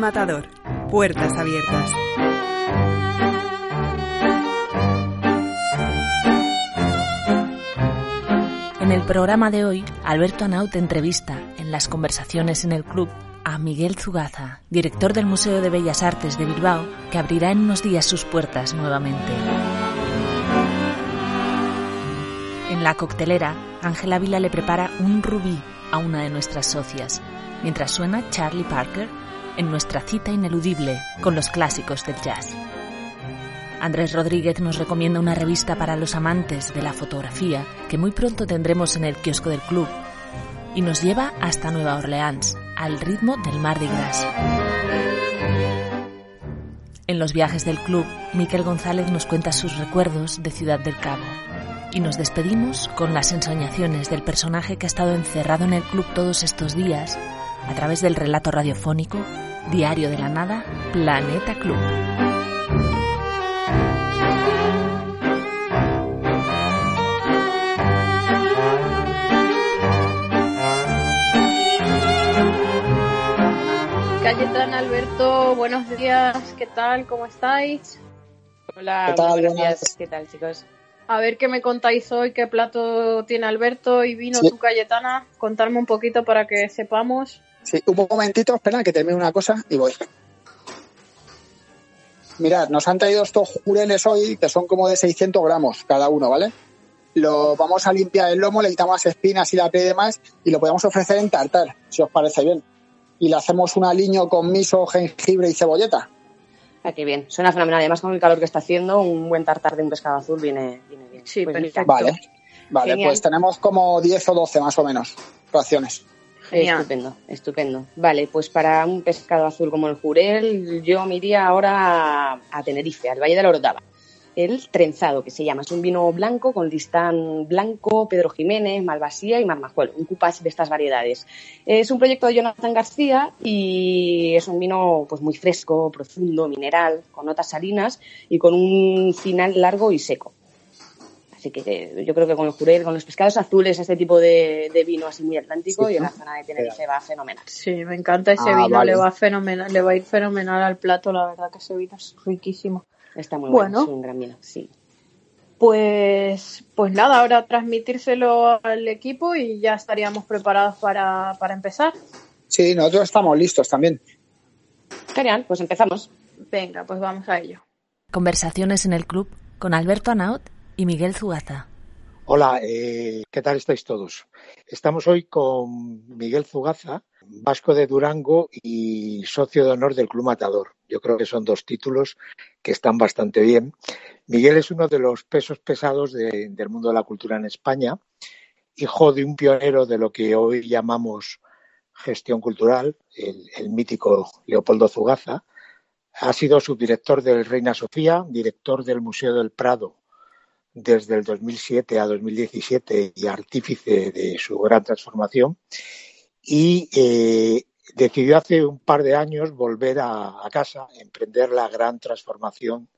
Matador. Puertas abiertas. En el programa de hoy, Alberto Anaut entrevista en las conversaciones en el club a Miguel Zugaza, director del Museo de Bellas Artes de Bilbao, que abrirá en unos días sus puertas nuevamente. En la coctelera, Ángela Vila le prepara un rubí a una de nuestras socias, mientras suena Charlie Parker en nuestra cita ineludible con los clásicos del jazz. Andrés Rodríguez nos recomienda una revista para los amantes de la fotografía que muy pronto tendremos en el kiosco del club y nos lleva hasta Nueva Orleans, al ritmo del Mardi Gras. En los viajes del club, Miquel González nos cuenta sus recuerdos de Ciudad del Cabo. Y nos despedimos con las ensoñaciones del personaje que ha estado encerrado en el club todos estos días a través del relato radiofónico Diario de la Nada, Planeta Club. Cayetana, Alberto, buenos días, ¿qué tal? ¿Cómo estáis? Hola, ¿Qué tal? buenos días. ¿Qué tal, chicos? A ver qué me contáis hoy, qué plato tiene Alberto y vino Sí. tu Cayetana. Contarme un poquito para que sepamos. Sí, un momentito, espera que termine una cosa y voy. Mirad, nos han traído estos jureles hoy que son como de 600 gramos cada uno, ¿vale? Lo vamos a limpiar el lomo, le quitamos las espinas y la piel y demás y lo podemos ofrecer en tartar, si os parece bien. Y le hacemos un aliño con miso, jengibre y cebolleta. Ah, qué bien. Suena fenomenal. Además, con el calor que está haciendo, un buen tartar de un pescado azul viene, viene bien. Sí, Pues perfecto. Vale, vale, Genial. pues tenemos como 10 o 12 más o menos raciones. Estupendo, estupendo. Vale, pues para un pescado azul como el jurel, yo me iría ahora a, Tenerife, al Valle de la Orotava. El trenzado, que se llama, es un vino blanco con listán blanco, Pedro Jiménez, Malvasía y Marmajuelo, un cupage de estas variedades. Es un proyecto de Jonathan García y es un vino pues muy fresco, profundo, mineral, con notas salinas y con un final largo y seco. Así que eh, yo creo que con el jurel, con los pescados azules, este tipo de, de vino así muy atlántico Sí, y en la zona de Tenerife va fenomenal. Sí, me encanta ese Ah, vino, vale. le va fenomenal, le va a ir fenomenal al plato, la verdad que ese vino es riquísimo. Está muy bueno, Bueno. es un gran vino, sí. Pues, pues nada, ahora transmitírselo al equipo y ya estaríamos preparados para, para empezar. Sí, nosotros estamos listos también. Genial, pues empezamos. Venga, pues vamos a ello. Conversaciones en el club con Alberto Anaut y Miguel Zugaza. Hola, eh, ¿qué tal estáis todos? Estamos hoy con Miguel Zugaza, vasco de Durango y socio de honor del Club Matador. Yo creo que son dos títulos que están bastante bien. Miguel es uno de los pesos pesados de- del mundo de la cultura en España, hijo de un pionero de lo que hoy llamamos gestión cultural, el, el mítico Leopoldo Zugaza. Ha sido subdirector del Reina Sofía, director del Museo del Prado desde el 2007 a 2017 y artífice de su gran transformación. Y eh, decidió hace un par de años volver a, a casa, emprender la gran transformación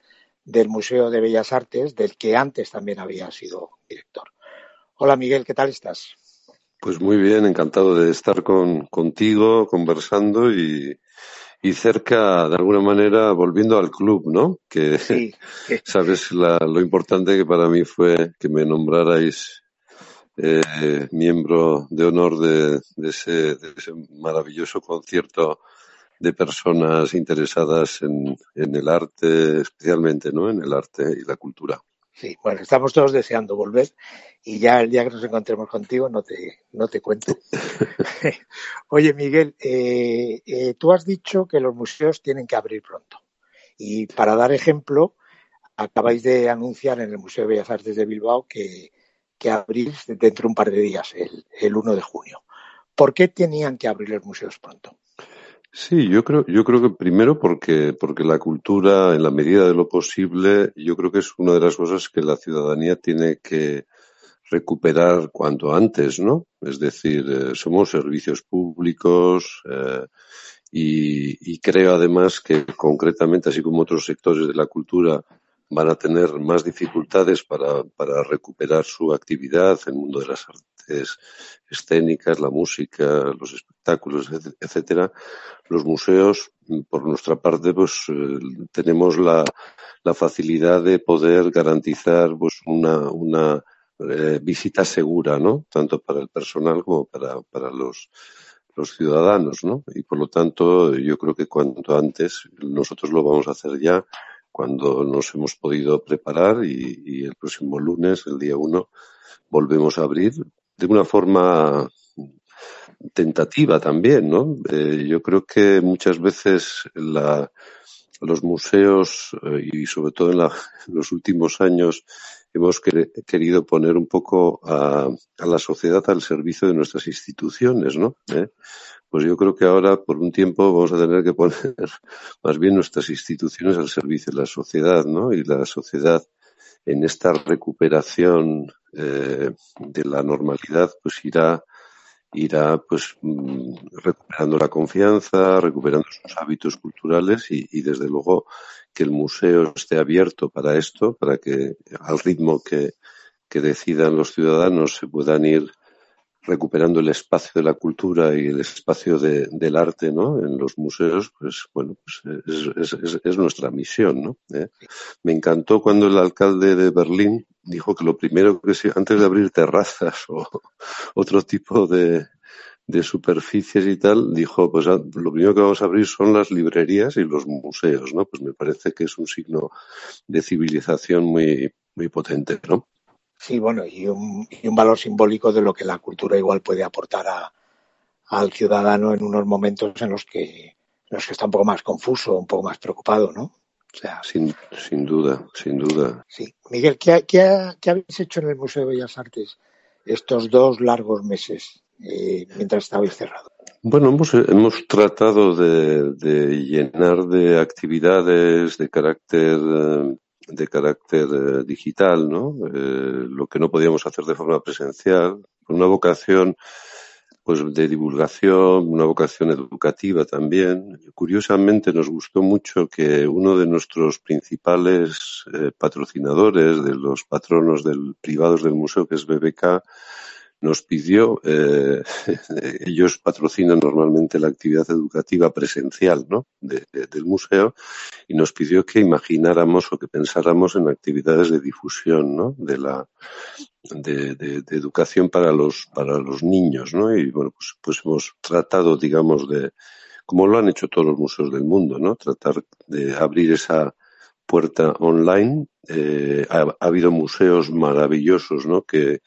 del Museo de Bellas Artes, del que antes también había sido director. Hola Miguel, ¿qué tal estás? Pues muy bien, encantado de estar con, contigo, conversando y, y cerca, de alguna manera, volviendo al club, ¿no? Que Sí, sabes la- lo importante que para mí fue que me nombrarais eh, miembro de honor de, de ese, de ese maravilloso concierto de personas interesadas en, en el arte, especialmente, ¿no? En el arte y la cultura. Sí, bueno, estamos todos deseando volver y ya el día que nos encontremos contigo no te, no te cuento. Oye, Miguel, eh, eh, tú has dicho que los museos tienen que abrir pronto. Y para dar ejemplo, acabáis de anunciar en el Museo de Bellas Artes de Bilbao que, que abrís dentro de un par de días, el, el 1 de junio. ¿Por qué tenían que abrir los museos pronto? Sí, yo creo, yo creo que primero porque, porque la cultura, en la medida de lo posible, yo creo que es una de las cosas que la ciudadanía tiene que recuperar cuanto antes, ¿no? Es decir, eh, somos servicios públicos eh, y, y, creo además que concretamente, así como otros sectores de la cultura van a tener más dificultades para, para recuperar su actividad, el mundo de las escénicas, la música, los espectáculos, etcétera, los museos, por nuestra parte, pues eh, tenemos la, la, facilidad de poder garantizar pues una, eh, visita segura, ¿no? Tanto para el personal como para, los, ciudadanos, ¿no? Y por lo tanto, yo creo que cuanto antes nosotros lo vamos a hacer ya cuando nos hemos podido preparar y, y el próximo lunes, el día uno, volvemos a abrir de una forma tentativa también, ¿no? Eh, yo creo que muchas veces la, los museos eh, y sobre todo en, la, en, los últimos años hemos que, querido poner un poco a, a, la sociedad al servicio de nuestras instituciones, ¿no? ¿Eh? Pues yo creo que ahora por un tiempo vamos a tener que poner más bien nuestras instituciones al servicio de la sociedad, ¿no? Y la sociedad en esta recuperación eh, de la normalidad pues irá irá pues mm, recuperando la confianza, recuperando sus hábitos culturales y, y, desde luego que el museo esté abierto para esto, para que al ritmo que, que decidan los ciudadanos se puedan ir recuperando el espacio de la cultura y el espacio de, del arte ¿no? en los museos, pues bueno, pues es, es, es nuestra misión. ¿no? ¿Eh? Me encantó cuando el alcalde de Berlín dijo que lo primero que se, antes de abrir terrazas o otro tipo de, de superficies y tal, dijo, pues lo primero que vamos a abrir son las librerías y los museos, ¿no? Pues me parece que es un signo de civilización muy, muy potente, ¿no? Sí, bueno, y un, y un valor simbólico de lo que la cultura igual puede aportar a, al ciudadano en unos momentos en los que, en los que está un poco más confuso, un poco más preocupado, ¿no? O sea, sin, sin duda, sin duda. Sí. Miguel, ¿qué, qué, ¿qué habéis hecho en el Museo de Bellas Artes estos dos largos meses eh, mientras estabais cerrado? Bueno, hemos, hemos tratado de, de, llenar de actividades de carácter de carácter eh, digital, ¿no? Eh, lo que no podíamos hacer de forma presencial, una vocación pues de divulgación, una vocación educativa también. Curiosamente nos gustó mucho que uno de nuestros principales eh, patrocinadores, de los patronos del, privados del museo, que es BBK, nos pidió, eh, ellos patrocinan normalmente la actividad educativa presencial ¿no? De, de, del museo y nos pidió que imagináramos o que pensáramos en actividades de difusión ¿no? de la de, educación para los para los niños ¿no? y bueno pues, pues hemos tratado digamos de como lo han hecho todos los museos del mundo ¿no? tratar de abrir esa puerta online eh, ha, ha habido museos maravillosos ¿no? que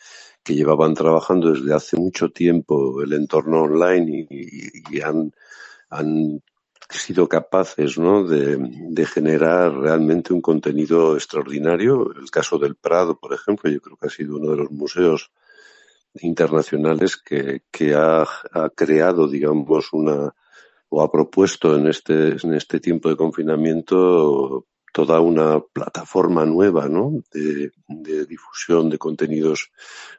que llevaban trabajando desde hace mucho tiempo el entorno online y, han, sido capaces ¿no? de, generar realmente un contenido extraordinario. El caso del Prado, por ejemplo, yo creo que ha sido uno de los museos internacionales que, que ha, ha creado, digamos, una o ha propuesto en este, en este tiempo de confinamiento toda una plataforma nueva ¿no? de, difusión de contenidos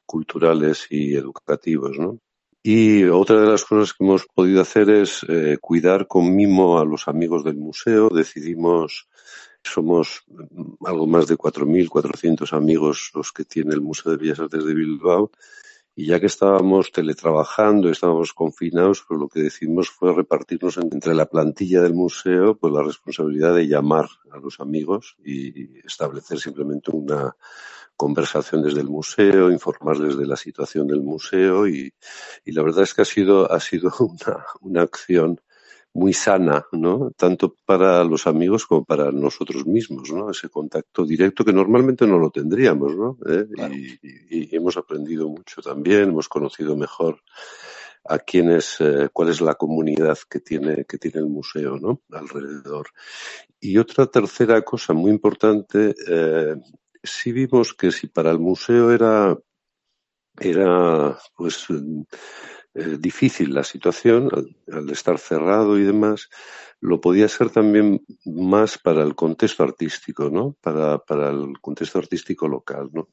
culturales y educativos. ¿no? Y otra de las cosas que hemos podido hacer es eh, cuidar con mimo a los amigos del museo. Decidimos, somos algo más de 4.400 amigos los que tiene el Museo de Bellas Artes de Bilbao y ya que estábamos teletrabajando, estábamos confinados, pues lo que decidimos fue repartirnos entre la plantilla del museo pues la responsabilidad de llamar a los amigos y establecer simplemente una conversación desde el museo, informarles de la situación del museo y, y la verdad es que ha sido, ha sido una, una acción muy sana, ¿no? Tanto para los amigos como para nosotros mismos, ¿no? Ese contacto directo que normalmente no lo tendríamos, ¿no? ¿Eh? Y, hemos aprendido mucho también, hemos conocido mejor a quién es, eh, cuál es la comunidad que tiene, que tiene el museo, ¿no? Alrededor. Y otra tercera cosa muy importante, eh, sí vimos que si para el museo era, era, pues, eh, difícil la situación al, estar cerrado y demás, lo podía ser también más para el contexto artístico, ¿no? Para, para el contexto artístico local, ¿no?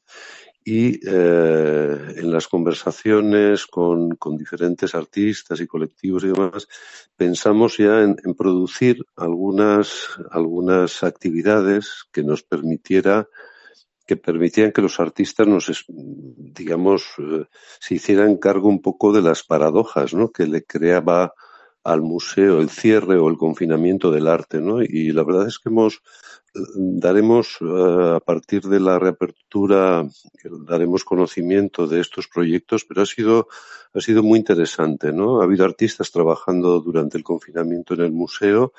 Y eh, en las conversaciones con, con, diferentes artistas y colectivos y demás, pensamos ya en, en producir algunas, algunas actividades que nos permitiera que permitían que los artistas nos, digamos, eh, se hicieran cargo un poco de las paradojas, ¿no? Que le creaba al museo el cierre o el confinamiento del arte, ¿no? Y la verdad es que hemos eh, daremos eh, a partir de la reapertura daremos conocimiento de estos proyectos, pero ha sido ha sido muy interesante, ¿no? Ha habido artistas trabajando durante el confinamiento en el museo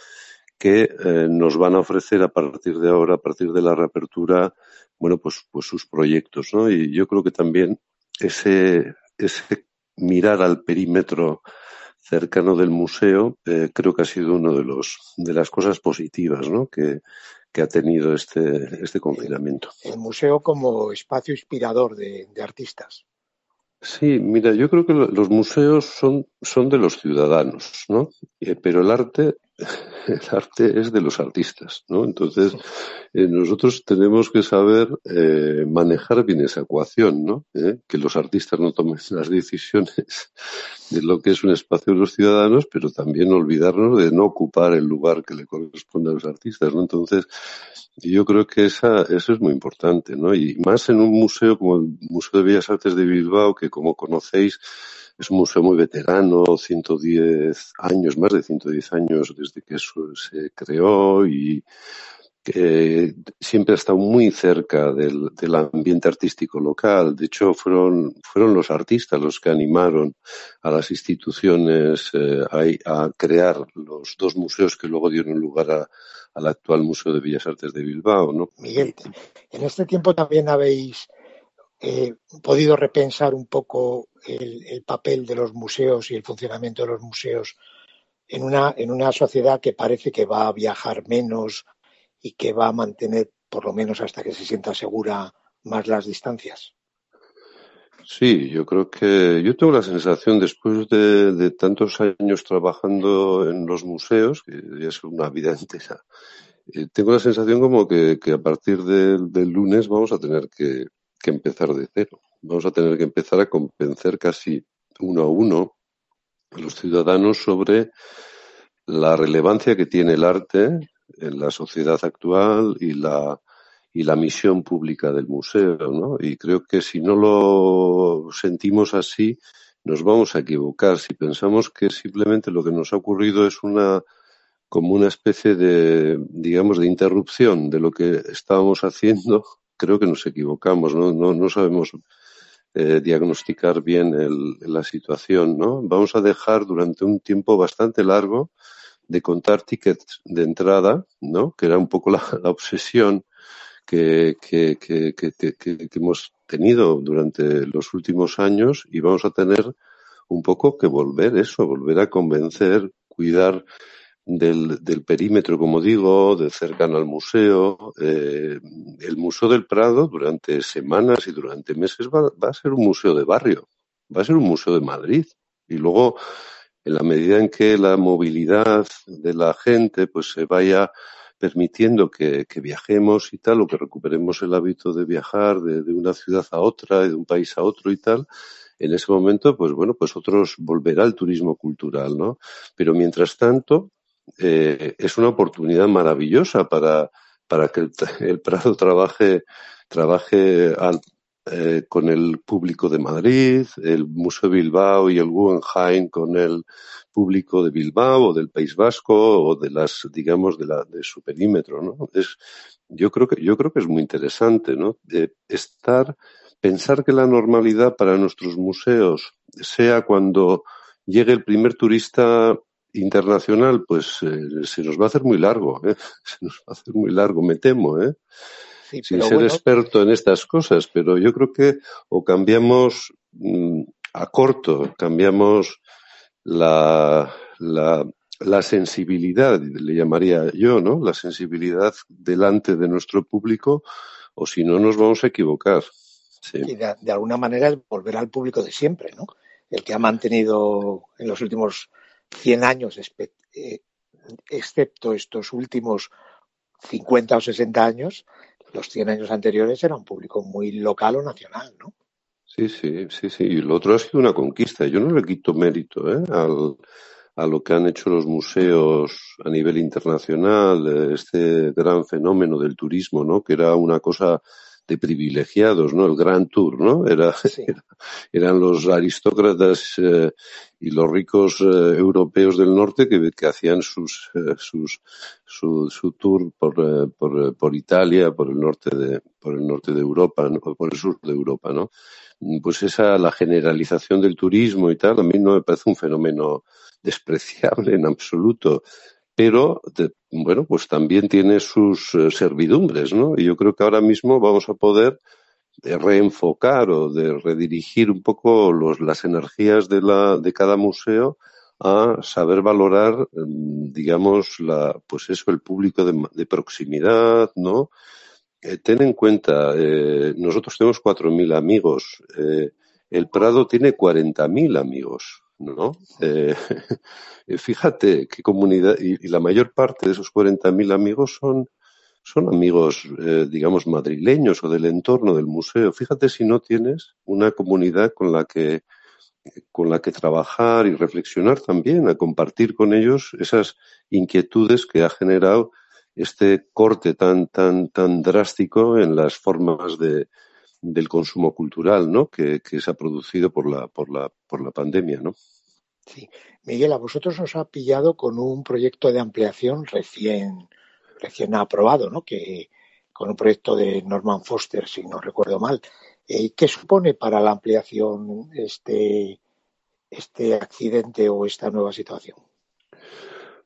que nos van a ofrecer a partir de ahora, a partir de la reapertura, bueno, pues, pues sus proyectos, ¿no? Y yo creo que también ese, ese mirar al perímetro cercano del museo, eh, creo que ha sido uno de los de las cosas positivas, ¿no? Que, que ha tenido este, este confinamiento. El museo como espacio inspirador de, de artistas. Sí, mira, yo creo que los museos son, son de los ciudadanos, ¿no? Eh, pero el arte el arte es de los artistas, ¿no? Entonces, eh, nosotros tenemos que saber eh, manejar bien esa ecuación, ¿no? ¿Eh? Que los artistas no tomen las decisiones de lo que es un espacio de los ciudadanos, pero también olvidarnos de no ocupar el lugar que le corresponde a los artistas, ¿no? Entonces, yo creo que esa, eso es muy importante, ¿no? Y más en un museo como el Museo de Bellas Artes de Bilbao, que como conocéis, es un museo muy veterano, 110 años, más de 110 años desde que se creó y que siempre ha estado muy cerca del, ambiente artístico local. De hecho, fueron, fueron los artistas los que animaron a las instituciones eh, a, a, crear los dos museos que luego dieron lugar a, al actual Museo de Bellas Artes de Bilbao. ¿no? Miguel, en este tiempo también habéis eh, podido repensar un poco el, el, papel de los museos y el funcionamiento de los museos en una, en una sociedad que parece que va a viajar menos y que va a mantener, por lo menos hasta que se sienta segura, más las distancias. Sí, yo creo que yo tengo la sensación después de, tantos años trabajando en los museos, que ya es una vida entera, eh, tengo la sensación como que, que a partir del, del lunes vamos a tener que, que empezar de cero. Vamos a tener que empezar a convencer casi uno a uno a los ciudadanos sobre la relevancia que tiene el arte en la sociedad actual y la y la misión pública del museo, ¿no? Y creo que si no lo sentimos así, nos vamos a equivocar. Si pensamos que simplemente lo que nos ha ocurrido es una como una especie de, digamos, de interrupción de lo que estábamos haciendo, creo que nos equivocamos, no, no, no sabemos eh, diagnosticar bien el, la situación, ¿no? Vamos a dejar durante un tiempo bastante largo de contar tickets de entrada, ¿no? Que era un poco la, la obsesión que, que, que, que, hemos tenido durante los últimos años y vamos a tener un poco que volver eso, volver a convencer, cuidar del, del perímetro, como digo, de cercano al museo. Eh, el Museo del Prado durante semanas y durante meses va, va, a ser un museo de barrio, va a ser un museo de Madrid. Y luego, en la medida en que la movilidad de la gente pues se vaya permitiendo que, que viajemos y tal, o que recuperemos el hábito de viajar de, de una ciudad a otra, de un país a otro y tal, en ese momento, pues bueno, pues otros volverá el turismo cultural, ¿no? Pero mientras tanto, eh, es una oportunidad maravillosa para, para que el, el Prado trabaje, trabaje al, eh, con el público de Madrid, el Museo Bilbao y el Guggenheim con el público de Bilbao o del País Vasco o de las, digamos, de, la, de su perímetro, ¿no? Es, yo creo que, yo creo que es muy interesante, ¿no? Estar, pensar que la normalidad para nuestros museos sea cuando llegue el primer turista internacional, pues eh, se nos va a hacer muy largo, ¿eh? se nos va a hacer muy largo, me temo, ¿eh? sin ser experto en estas cosas, pero yo creo que o cambiamos mm, a corto, cambiamos la, la, la sensibilidad, le llamaría yo, ¿no? La sensibilidad delante de nuestro público, o si no nos vamos a equivocar. Y de, alguna manera volver al público de siempre, ¿no? El que ha mantenido en los últimos 100 años, eh, excepto estos últimos 50 o 60 años, los 100 años anteriores era un público muy local o nacional, ¿no? Sí, sí, sí, sí. Y lo otro ha sido una conquista. Yo no le quito mérito ¿eh? Al, a lo que han hecho los museos a nivel internacional, este gran fenómeno del turismo, ¿no? Que era una cosa de privilegiados, ¿no? El Grand Tour, ¿no? Era, eran los aristócratas eh, y los ricos eh, europeos del norte que, que hacían sus, sus su, su, tour por, por, por, Italia, por el norte de, por el norte de Europa, ¿no? por el sur de Europa, ¿no? Pues esa, la generalización del turismo y tal, a mí no me parece un fenómeno despreciable en absoluto, pero bueno, pues también tiene sus eh, servidumbres, ¿no? Y yo creo que ahora mismo vamos a poder reenfocar o de redirigir un poco los, las energías de, la, de cada museo a saber valorar, mm, digamos, la, pues eso, el público de, de proximidad, ¿no? Eh, ten en cuenta, eh, nosotros tenemos 4.000 amigos, eh, el Prado tiene 40.000 amigos. ¿No? Eh, fíjate qué comunidad, y, la mayor parte de esos 40.000 amigos son, son amigos, eh, digamos, madrileños o del entorno del museo. Fíjate si no tienes una comunidad con la que con la que trabajar y reflexionar también, a compartir con ellos esas inquietudes que ha generado este corte tan, tan, tan drástico en las formas de, del consumo cultural, ¿no? Que, que, se ha producido por la, por la, por la pandemia, ¿no? Sí. Miguel, a vosotros os ha pillado con un proyecto de ampliación recién, recién aprobado, ¿no? Que, con un proyecto de Norman Foster, si no recuerdo mal. Eh, ¿Qué supone para la ampliación este, este accidente o esta nueva situación?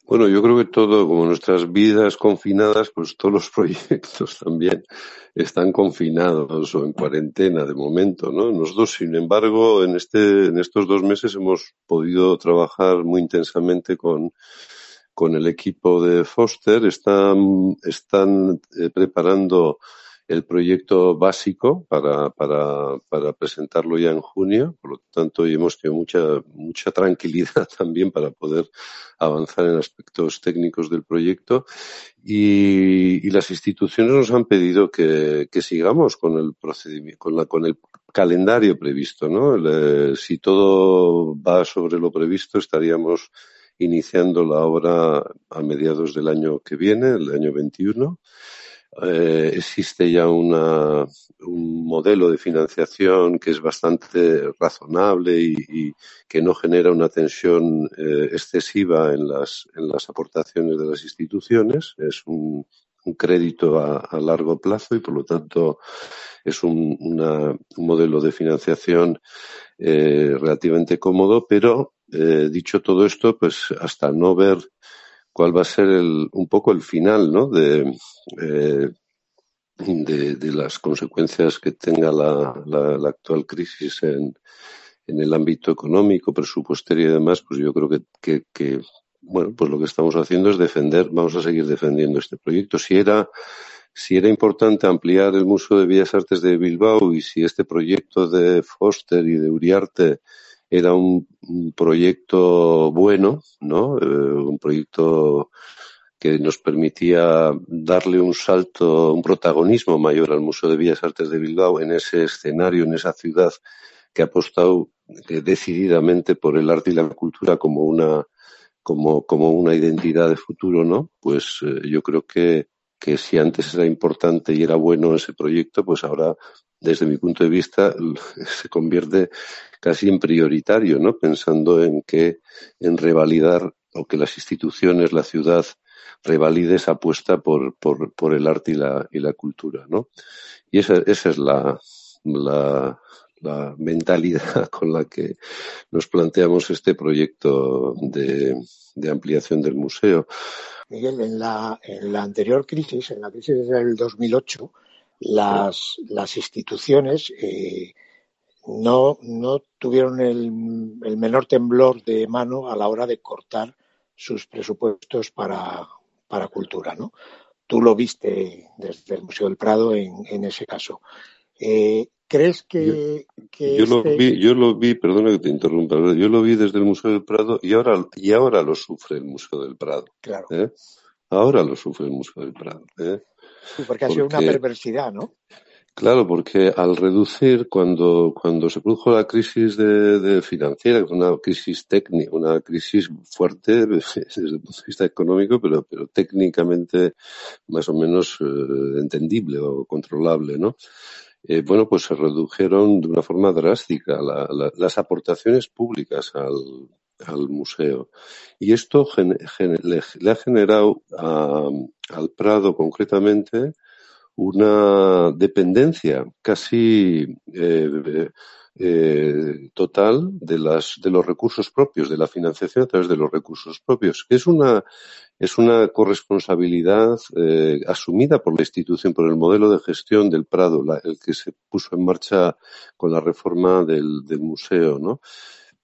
Bueno, yo creo que todo, como nuestras vidas confinadas, pues todos los proyectos también están confinados o en cuarentena de momento, ¿no? Nosotros, sin embargo, en este, en estos dos meses hemos podido trabajar muy intensamente con, con el equipo de Foster. Están, están eh, preparando el proyecto básico para, para, para presentarlo ya en junio. Por lo tanto, hemos tenido mucha, mucha tranquilidad también para poder avanzar en aspectos técnicos del proyecto. Y, las instituciones nos han pedido que, que sigamos con el procedimiento, con, la, con el calendario previsto, ¿no? El, si todo va sobre lo previsto, estaríamos iniciando la obra a mediados del año que viene, el año 21 eh, existe ya una, un modelo de financiación que es bastante razonable y, que no genera una tensión eh, excesiva en las, en las aportaciones de las instituciones. Es un, un crédito a, a, largo plazo y por lo tanto es un, una, un modelo de financiación eh, relativamente cómodo, pero eh, dicho todo esto, pues hasta no ver cuál va a ser el, un poco el final ¿no? de, eh, de, las consecuencias que tenga la, la, la actual crisis en, en, el ámbito económico, presupuestario y demás, pues yo creo que, que, que, bueno, pues lo que estamos haciendo es defender, vamos a seguir defendiendo este proyecto. Si era, si era importante ampliar el Museo de Bellas Artes de Bilbao y si este proyecto de Foster y de Uriarte era un, proyecto bueno, ¿no? Eh, un proyecto que nos permitía darle un salto, un protagonismo mayor al Museo de Bellas Artes de Bilbao en ese escenario, en esa ciudad que ha apostado eh, decididamente por el arte y la cultura como una como, como una identidad de futuro, ¿no? Pues eh, yo creo que, que si antes era importante y era bueno ese proyecto, pues ahora, desde mi punto de vista, se convierte casi en prioritario, ¿no? Pensando en que, en revalidar o que las instituciones, la ciudad, revalide esa apuesta por, por, el arte y la, y la cultura, ¿no? Y esa, esa es la, la, la mentalidad con la que nos planteamos este proyecto de, ampliación del museo. Miguel, en la, en la anterior crisis, en la crisis del 2008, las, las instituciones eh, no, no tuvieron el, el, menor temblor de mano a la hora de cortar sus presupuestos para, para cultura, ¿no? Tú lo viste desde el Museo del Prado en, en ese caso. Eh, ¿Crees que, yo, lo este vi, yo lo vi, perdona que te interrumpa, yo lo vi desde el Museo del Prado y ahora y ahora lo sufre el Museo del Prado. Claro. ¿eh? Ahora lo sufre el Museo del Prado. ¿eh? Porque ha sido una perversidad, ¿no? Claro, porque al reducir, cuando, cuando se produjo la crisis de, de financiera, una crisis técnica, una crisis fuerte desde el punto de vista económico, pero, pero técnicamente más o menos eh, entendible o controlable, ¿no? Eh, bueno, pues se redujeron de una forma drástica las aportaciones públicas al, al museo. Y esto le, ha generado al Prado concretamente una dependencia casi eh, eh, total de, las, de los recursos propios, de la financiación a través de los recursos propios, es una, es una corresponsabilidad eh, asumida por la institución, por el modelo de gestión del Prado, el que se puso en marcha con la reforma del, del museo, ¿no?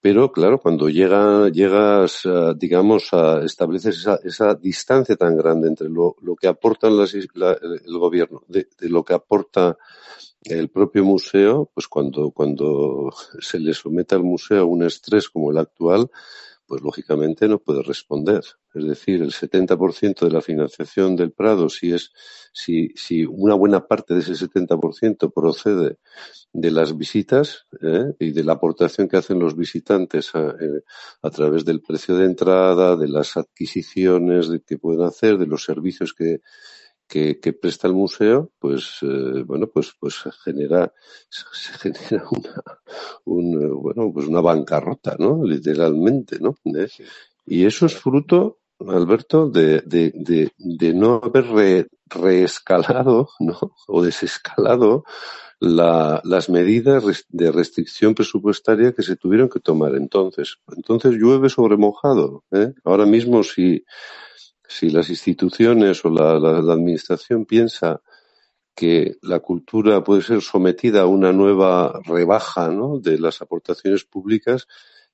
Pero claro, cuando llega, llegas, digamos, a estableces esa, esa, distancia tan grande entre lo, que aportan las, la, el gobierno, de, de, lo que aporta el propio museo, pues cuando, cuando se le somete al museo a un estrés como el actual, pues lógicamente no puede responder. Es decir, el 70% de la financiación del Prado, si es, si, si una buena parte de ese 70% procede de las visitas ¿eh? y de la aportación que hacen los visitantes a, eh, a, través del precio de entrada, de las adquisiciones que pueden hacer, de los servicios que, que, que presta el museo, pues eh, bueno, pues pues genera se genera una un, bueno, pues una bancarrota, ¿no? Literalmente, ¿no? ¿Eh? Y eso es fruto, Alberto, de, de, de, de no haber re, reescalado, ¿no? O desescalado la, las medidas de restricción presupuestaria que se tuvieron que tomar entonces. Entonces llueve sobre mojado. ¿eh? Ahora mismo si si las instituciones o la, administración piensa que la cultura puede ser sometida a una nueva rebaja ¿no? de las aportaciones públicas,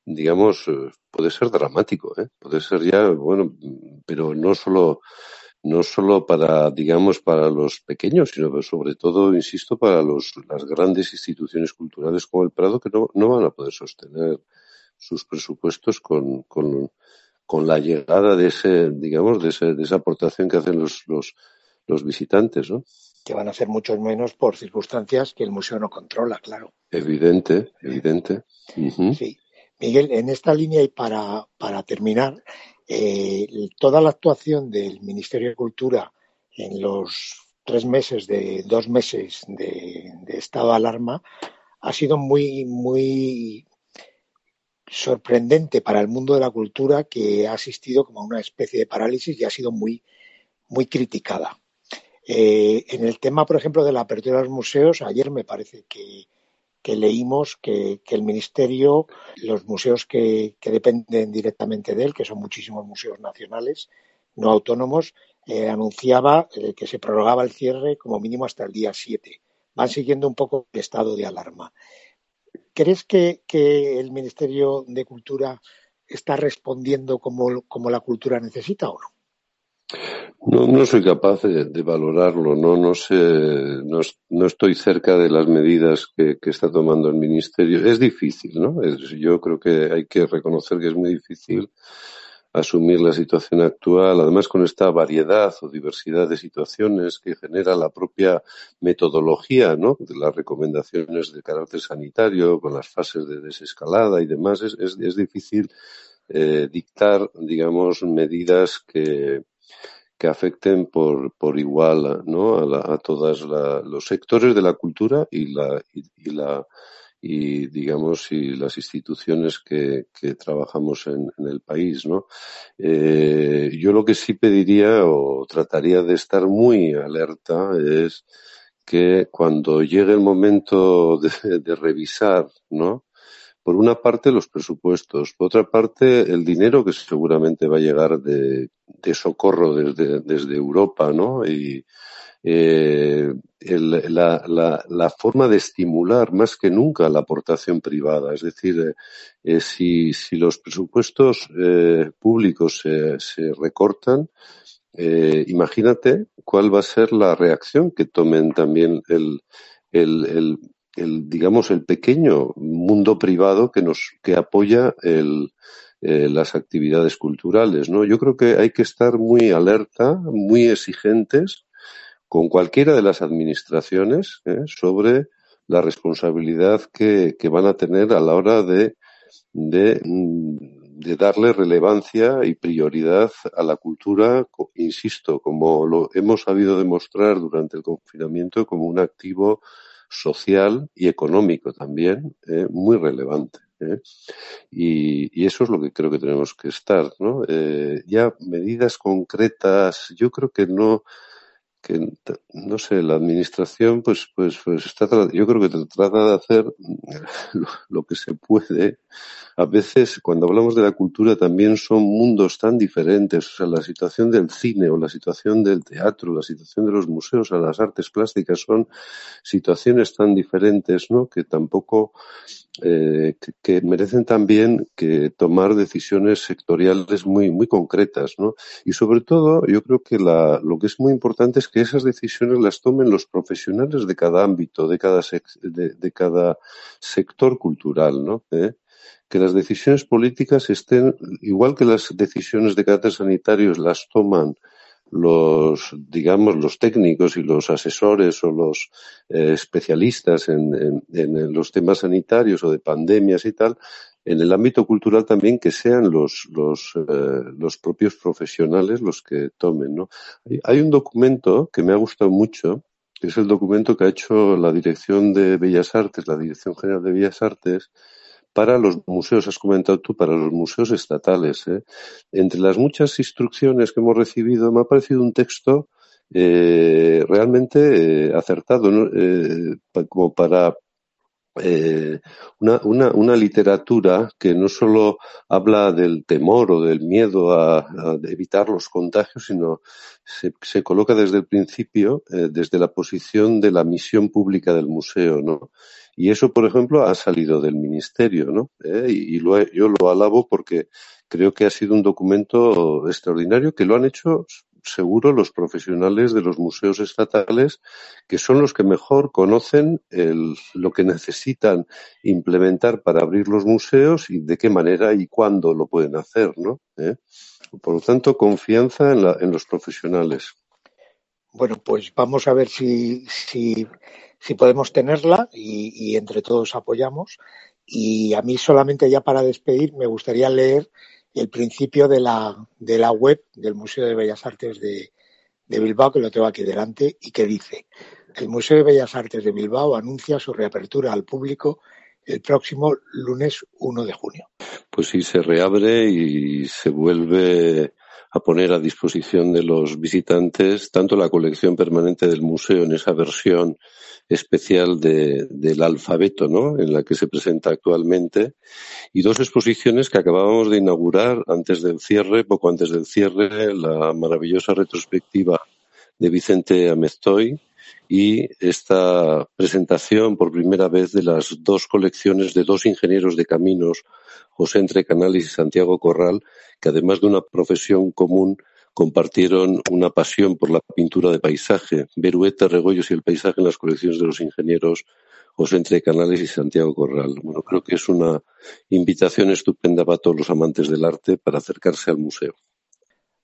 digamos, eh, puede ser dramático, ¿eh? puede ser ya, bueno, pero no solo, no solo para, digamos, para los pequeños, sino sobre todo, insisto, para los, las grandes instituciones culturales como el Prado, que no, no van a poder sostener sus presupuestos con, con con la llegada de ese, digamos, de, ese, de esa aportación que hacen los, los, los visitantes, ¿no? Que van a ser muchos menos por circunstancias que el museo no controla, claro. Evidente, evidente. Uh -huh. Sí. Miguel, en esta línea y para, para terminar, eh, toda la actuación del Ministerio de Cultura en los tres meses de dos meses de, de estado de alarma ha sido muy, muy sorprendente para el mundo de la cultura que ha asistido como a una especie de parálisis y ha sido muy, muy criticada. Eh, en el tema, por ejemplo, de la apertura de los museos, ayer me parece que, que leímos que, que, el Ministerio, los museos que, que, dependen directamente de él, que son muchísimos museos nacionales, no autónomos, eh, anunciaba eh, que se prorrogaba el cierre como mínimo hasta el día 7. Van siguiendo un poco el estado de alarma. ¿Crees que, el Ministerio de Cultura está respondiendo como, la cultura necesita o no? No, soy capaz de, valorarlo, no, no sé, no, no, estoy cerca de las medidas que, está tomando el Ministerio. Es difícil, ¿no? Yo creo que hay que reconocer que es muy difícil asumir la situación actual, además con esta variedad o diversidad de situaciones que genera la propia metodología, ¿no? De las recomendaciones de carácter sanitario, con las fases de desescalada y demás, es, es, es difícil eh, dictar, digamos, medidas que, que afecten por, por igual, ¿no? A, la, a todos los sectores de la cultura y la, y, y la y digamos y las instituciones que, trabajamos en, en, el país no eh, yo lo que sí pediría o trataría de estar muy alerta es que cuando llegue el momento de, revisar, ¿no? Por una parte los presupuestos, por otra parte el dinero que seguramente va a llegar de, socorro desde, desde Europa, ¿no? Y, eh, la, la, la, forma de estimular más que nunca la aportación privada. Es decir, eh, eh, si, si, los presupuestos eh, públicos se, recortan, eh, imagínate cuál va a ser la reacción que tomen también el, el, el, el digamos, el pequeño mundo privado que nos, que apoya el, eh, las actividades culturales, ¿no? Yo creo que hay que estar muy alerta, muy exigentes con cualquiera de las administraciones ¿eh? sobre la responsabilidad que, que, van a tener a la hora de, de, mm, darle relevancia y prioridad a la cultura, insisto, como lo hemos sabido demostrar durante el confinamiento, como un activo social y económico también ¿eh? muy relevante. ¿eh? Y, y, eso es lo que creo que tenemos que estar, ¿no? Eh, ya medidas concretas, yo creo que no, que no sé, la administración pues pues pues está yo creo que trata de hacer lo, que se puede. A veces cuando hablamos de la cultura también son mundos tan diferentes, o sea, la situación del cine o la situación del teatro, la situación de los museos, a las artes plásticas son situaciones tan diferentes, ¿no? que tampoco eh, que, que, merecen también que tomar decisiones sectoriales muy, muy concretas, ¿no? Y sobre todo, yo creo que la, lo que es muy importante es que esas decisiones las tomen los profesionales de cada ámbito, de cada, de, cada sector cultural, ¿no? ¿Eh? Que las decisiones políticas estén, igual que las decisiones de carácter sanitario las toman los, digamos, los técnicos y los asesores o los eh, especialistas en, en, los temas sanitarios o de pandemias y tal, en el ámbito cultural también que sean los, los, eh, los propios profesionales los que tomen, ¿no? Hay un documento que me ha gustado mucho, que es el documento que ha hecho la Dirección de Bellas Artes, la Dirección General de Bellas Artes, para los museos, has comentado tú, para los museos estatales. ¿eh? Entre las muchas instrucciones que hemos recibido, me ha parecido un texto eh, realmente eh, acertado, ¿no? Eh, como para eh, una, una, una, literatura que no solo habla del temor o del miedo a, evitar los contagios, sino se, se, coloca desde el principio, eh, desde la posición de la misión pública del museo, ¿no? Y eso, por ejemplo, ha salido del ministerio, ¿no? ¿Eh? Y, yo lo alabo porque creo que ha sido un documento extraordinario que lo han hecho seguro los profesionales de los museos estatales, que son los que mejor conocen lo que necesitan implementar para abrir los museos y de qué manera y cuándo lo pueden hacer, ¿no? ¿Eh? Por lo tanto, confianza en, la, en, los profesionales. Bueno, pues vamos a ver si, si, si podemos tenerla y, y entre todos apoyamos. Y a mí solamente ya para despedir me gustaría leer el principio de la, de la web del Museo de Bellas Artes de, de Bilbao, que lo tengo aquí delante, y que dice, el Museo de Bellas Artes de Bilbao anuncia su reapertura al público el próximo lunes 1 de junio. Pues sí, se reabre y se vuelve a poner a disposición de los visitantes tanto la colección permanente del museo en esa versión especial de, del alfabeto, ¿no? En la que se presenta actualmente. Y dos exposiciones que acabábamos de inaugurar antes del cierre, poco antes del cierre, la maravillosa retrospectiva de Vicente Amestoy y esta presentación por primera vez de las dos colecciones de dos ingenieros de caminos, José Entre Canales y Santiago Corral, que además de una profesión común compartieron una pasión por la pintura de paisaje. Berueta, Regoyos y el paisaje en las colecciones de los ingenieros José Entre Canales y Santiago Corral. Bueno, creo que es una invitación estupenda para todos los amantes del arte para acercarse al museo.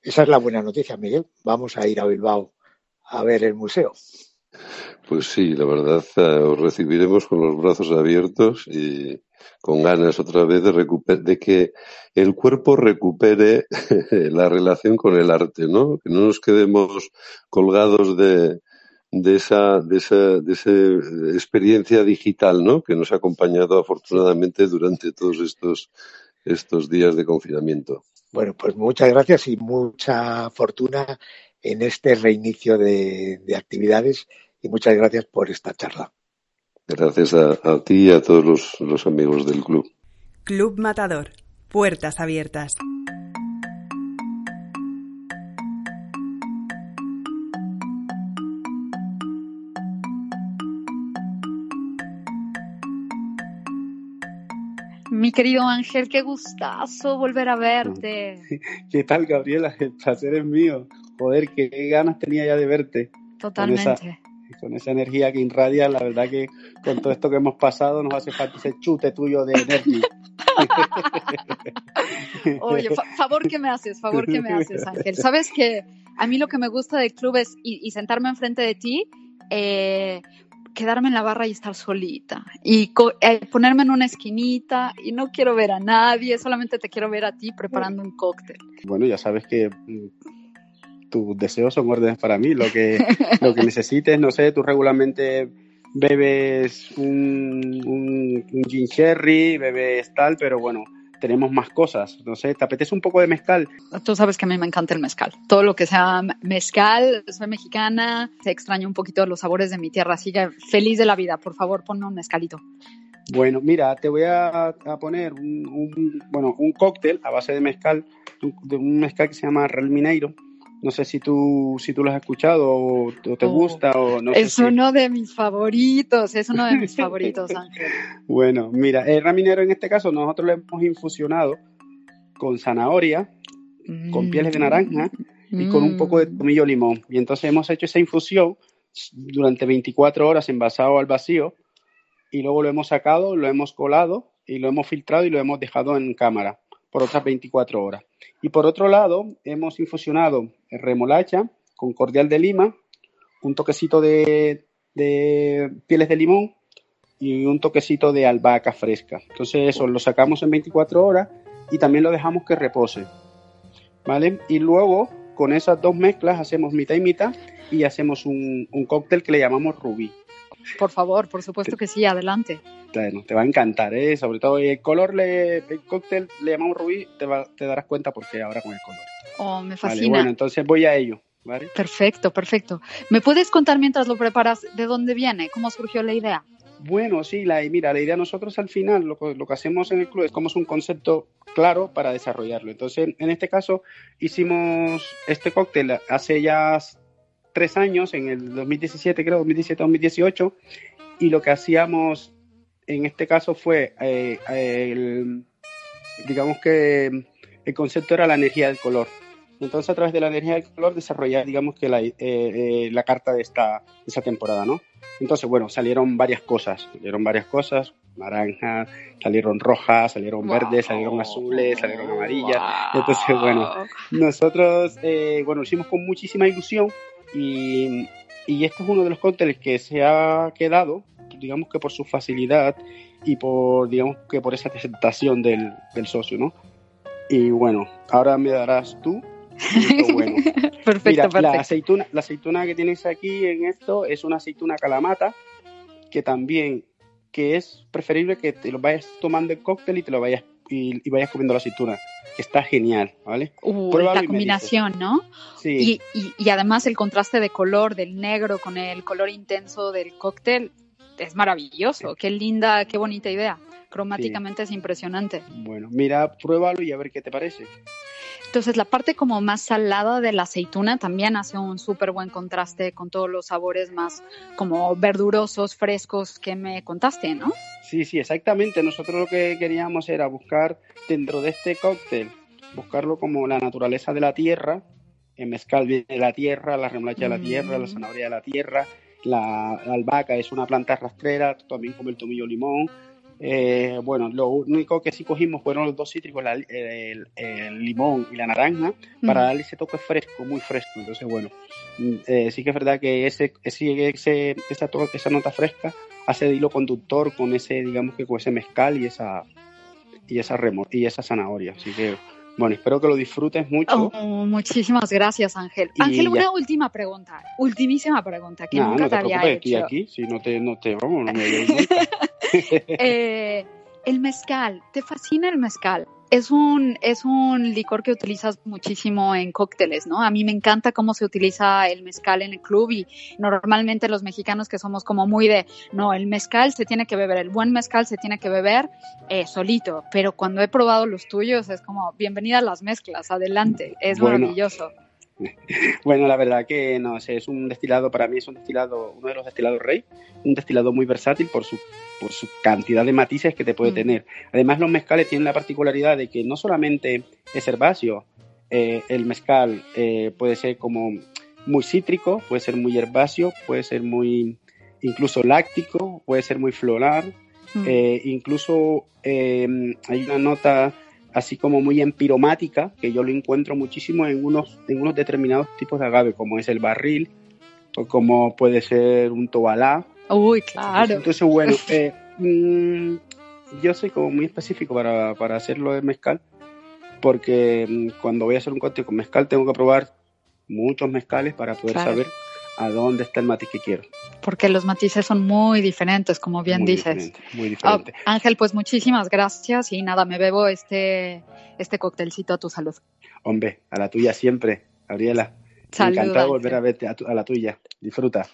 Esa es la buena noticia, Miguel. Vamos a ir a Bilbao a ver el museo. Pues sí, la verdad, eh, os recibiremos con los brazos abiertos y con ganas otra vez de, de que el cuerpo recupere la relación con el arte, ¿no? Que no nos quedemos colgados de, de esa, de esa, de esa experiencia digital, ¿no? Que nos ha acompañado afortunadamente durante todos estos, estos días de confinamiento. Bueno, pues muchas gracias y mucha fortuna en este reinicio de, de actividades y muchas gracias por esta charla. Gracias a, ti y a todos los amigos del club. Club Matador, puertas abiertas. Mi querido Ángel, qué gustazo volver a verte. ¿Qué tal, Gabriela? El placer es mío. Joder, qué ganas tenía ya de verte. Totalmente. Con esa, energía que irradia, la verdad que con todo esto que hemos pasado nos hace falta ese chute tuyo de energía. Oye, favor que me haces, favor que me haces, Ángel. Sabes que a mí lo que me gusta del club es y, sentarme enfrente de ti, eh, quedarme en la barra y estar solita y eh, ponerme en una esquinita y no quiero ver a nadie, solamente te quiero ver a ti preparando un cóctel. Bueno, ya sabes que mm, tus deseos son órdenes para mí, lo que, lo que necesites, no sé, tú regularmente bebes un, un, un gin cherry, bebes tal, pero bueno, tenemos más cosas. No sé, ¿te apetece un poco de mezcal? Tú sabes que a mí me encanta el mezcal. Todo lo que sea mezcal, soy mexicana, se extraña un poquito los sabores de mi tierra, así que feliz de la vida. Por favor, ponme un mezcalito. Bueno, mira, te voy a, poner un, bueno, un cóctel a base de mezcal, de un mezcal que se llama Real Mineiro no sé si tú, si tú lo has escuchado o, te oh, gusta o no Es uno de mis favoritos, es uno de mis favoritos, Ángel. Bueno, mira, el raminero en este caso nosotros lo hemos infusionado con zanahoria, con pieles de naranja y con un poco de mm. tomillo limón. Y entonces hemos hecho esa infusión durante 24 horas envasado al vacío y luego lo hemos sacado, lo hemos colado y lo hemos filtrado y lo hemos dejado en cámara por otras 24 horas. Y por otro lado, hemos infusionado remolacha con cordial de lima, un toquecito de, pieles de limón y un toquecito de albahaca fresca. Entonces eso lo sacamos en 24 horas y también lo dejamos que repose. ¿Vale? Y luego con esas dos mezclas hacemos mitad y mitad y hacemos un, un cóctel que le llamamos rubí. Por favor, por supuesto que sí, adelante. Bueno, te va a encantar, ¿eh? Sobre todo el color, le, el cóctel le llamamos rubí, te, te darás cuenta por qué ahora con el color. Oh, me fascina. bueno, entonces voy a ello. ¿vale? Perfecto, perfecto. ¿Me puedes contar mientras lo preparas de dónde viene? ¿Cómo surgió la idea? Bueno, sí, la, mira, la idea nosotros al final, lo, lo, que hacemos en el club es como es un concepto claro para desarrollarlo. Entonces, en este caso, hicimos este cóctel hace ya tres años, en el 2017, creo, 2017-2018, y lo que hacíamos en este caso fue, eh, digamos que el concepto era la energía del color. Entonces, a través de la energía del color, desarrollar, digamos que la, eh, eh, la carta de esta, esta temporada, ¿no? Entonces, bueno, salieron varias cosas, salieron varias cosas, naranjas, salieron rojas, salieron verdes, salieron azules, salieron amarillas. Entonces, bueno, nosotros, bueno, lo hicimos con muchísima ilusión y, y este es uno de los cócteles que se ha quedado, digamos que por su facilidad y por, digamos que por esa presentación del, del socio, ¿no? Y bueno, ahora me darás tú. Bueno. perfecto, La aceituna, la aceituna que tienes aquí en esto es una aceituna calamata que también que es preferible que te lo vayas tomando el cóctel y te lo vayas y, vayas comiendo la aceituna, está genial, ¿vale? Uh, la combinación, ¿no? Sí. Y, y, además el contraste de color del negro con el color intenso del cóctel es maravilloso. Qué linda, qué bonita idea. Cromáticamente es impresionante. Bueno, mira, pruébalo y a ver qué te parece. Entonces la parte como más salada de la aceituna también hace un súper buen contraste con todos los sabores más como verdurosos, frescos que me contaste, ¿no? Sí, sí, exactamente. Nosotros lo que queríamos era buscar dentro de este cóctel, buscarlo como la naturaleza de la tierra. El mezcal de la tierra, la remolacha de la tierra, la mm. zanahoria de la tierra, la, albahaca es una planta rastrera, también como el tomillo limón, eh, bueno, lo único que sí cogimos fueron los dos cítricos, el, limón y la naranja, para darle ese toque fresco, muy fresco. Entonces, bueno, mm, eh, sí que es verdad que ese, ese, ese esa, esa nota fresca hace de hilo conductor con ese, digamos que con ese mezcal y esa y esa remo y esa zanahoria. Así que bueno, espero que lo disfrutes mucho. Oh, muchísimas gracias, Ángel. Ángel, una última pregunta, ultimísima pregunta que nunca te, había hecho. Aquí, si no te, no te, vamos, no me eh, el mezcal, ¿te fascina el mezcal? Es un, es un licor que utilizas muchísimo en cócteles, ¿no? A mí me encanta cómo se utiliza el mezcal en el club y normalmente los mexicanos que somos como muy de, no, el mezcal se tiene que beber, el buen mezcal se tiene que beber eh, solito, pero cuando he probado los tuyos es como, bienvenida a las mezclas, adelante, es maravilloso. Bueno, la verdad que no sé, es un destilado, para mí es un destilado, uno de los destilados rey, un destilado muy versátil por su, por su cantidad de matices que te puede mm. tener. Además, los mezcales tienen la particularidad de que no solamente es herbáceo, eh, el mezcal eh, puede ser como muy cítrico, puede ser muy herbáceo, puede ser muy incluso láctico, puede ser muy floral, mm. eh, incluso hay una nota así como muy empiromática, que yo lo encuentro muchísimo en unos, en unos determinados tipos de agave, como es el barril, o como puede ser un tobalá. Uy, claro. Entonces, bueno, eh, mm, yo soy como muy específico para, para hacerlo de mezcal, porque mm, cuando voy a hacer un cóctel con mezcal tengo que probar muchos mezcales para poder saber a dónde está el matiz que quiero. Porque los matices son muy diferentes, como bien dices. muy diferente. Ah, Ángel, pues muchísimas gracias y nada, me bebo este, este cóctelcito a tu salud. Hombre, a la tuya siempre, Gabriela. Encantado de volver a verte a la tuya. Disfruta.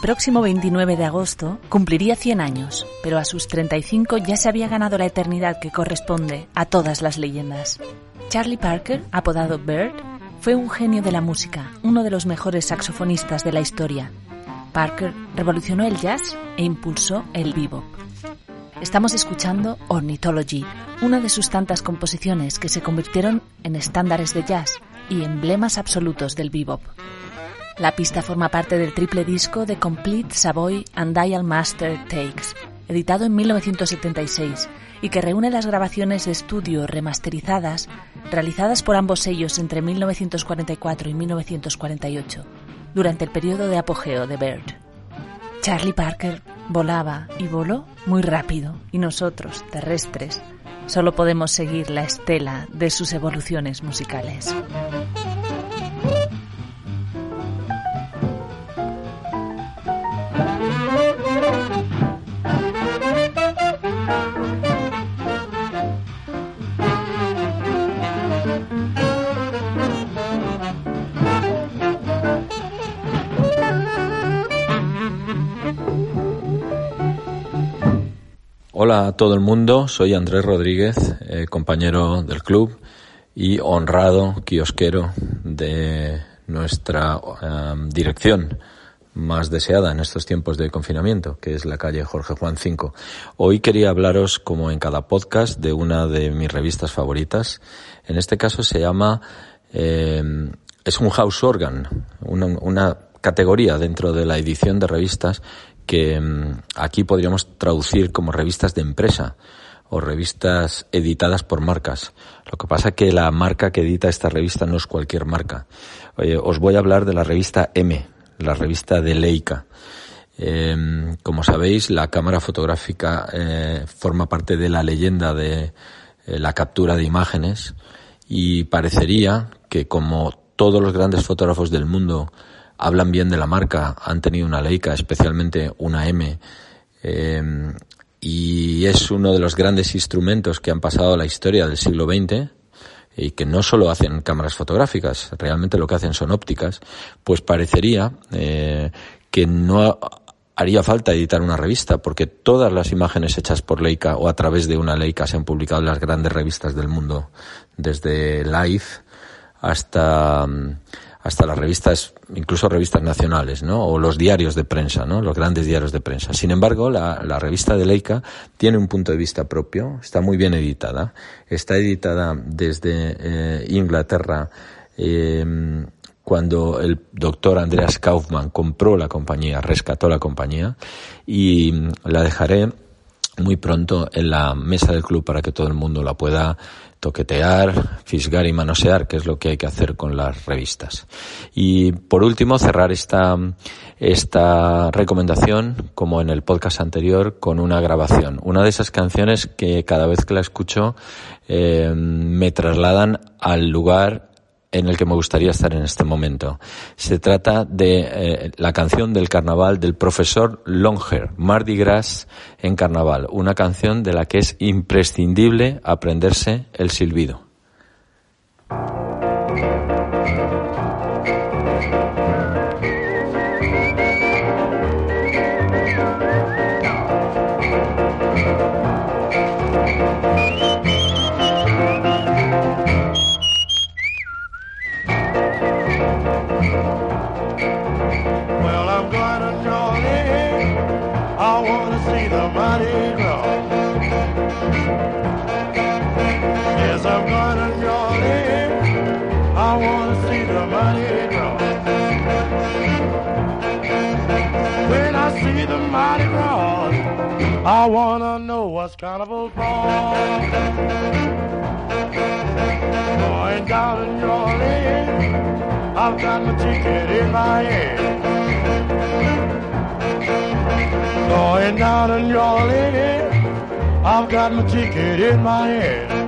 Próximo 29 de agosto cumpliría 100 años, pero a sus 35 ya se había ganado la eternidad que corresponde a todas las leyendas. Charlie Parker, apodado Bird, fue un genio de la música, uno de los mejores saxofonistas de la historia. Parker revolucionó el jazz e impulsó el bebop. Estamos escuchando Ornithology, una de sus tantas composiciones que se convirtieron en estándares de jazz y emblemas absolutos del bebop. La pista forma parte del triple disco de Complete Savoy and Dial Master Takes, editado en 1976 y que reúne las grabaciones de estudio remasterizadas realizadas por ambos sellos entre 1944 y 1948, durante el periodo de apogeo de Bird. Charlie Parker volaba y voló muy rápido y nosotros, terrestres, solo podemos seguir la estela de sus evoluciones musicales. Hola a todo el mundo, soy Andrés Rodríguez, eh, compañero del club y honrado kiosquero de nuestra dirección más deseada en estos tiempos de confinamiento, que es la calle Jorge Juan 5. Hoy quería hablaros, como en cada podcast, de una de mis revistas favoritas. En este caso se llama, em, es un house organ, una categoría dentro de la edición de revistas que mm, aquí podríamos traducir como revistas de empresa o revistas editadas por marcas. Lo que pasa que la marca que edita esta revista no es cualquier marca. os voy a hablar de la revista M, la revista de Leica. Em, como sabéis, la cámara fotográfica eh, forma parte de la leyenda de eh, la captura de imágenes y parecería que como todos los grandes fotógrafos del mundo hablan bien de la marca, han tenido una Leica, especialmente una M, em, y es uno de los grandes instrumentos que han pasado a la historia del siglo XX y que no solo hacen cámaras fotográficas, realmente lo que hacen son ópticas, pues parecería eh, que no haría falta editar una revista, porque todas las imágenes hechas por Leica o a través de una Leica se han publicado en las grandes revistas del mundo, desde Life hasta hasta las revistas, incluso revistas nacionales, ¿no? O los diarios de prensa, ¿no? Los grandes diarios de prensa. Sin embargo, la, revista de Leica tiene un punto de vista propio, está muy bien editada, está editada desde eh, Inglaterra, eh, cuando el doctor Andreas Kaufmann compró la compañía, rescató la compañía, y la dejaré muy pronto en la mesa del club para que todo el mundo la pueda toquetear, fisgar y manosear, que es lo que hay que hacer con las revistas. Y por último, cerrar esta, esta recomendación, como en el podcast anterior, con una grabación. Una de esas canciones que cada vez que la escucho eh, me trasladan al lugar en el que me gustaría estar en este momento. Se trata de eh, la canción del carnaval del profesor Longer, Mardi Gras en carnaval, una canción de la que es imprescindible aprenderse el silbido. I wanna see the mighty draw When I see the mighty rod, I wanna know what's carnival for. Going down in New Orleans, I've got my ticket in my hand. Going down in New Orleans, I've got my ticket in my hand.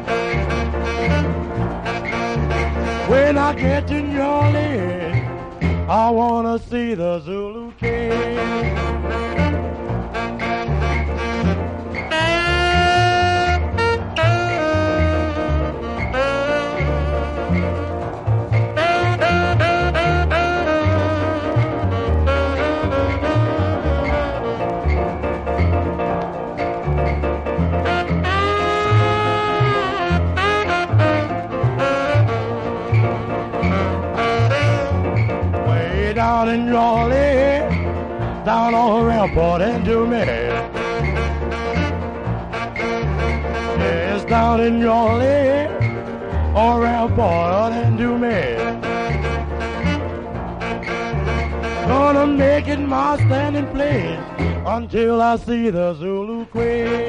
When I get to New Orleans, I wanna see the Zulu King. what it do me. Yeah, it's down in your lane, around what it do me. Gonna make it my standing place until I see the Zulu Queen.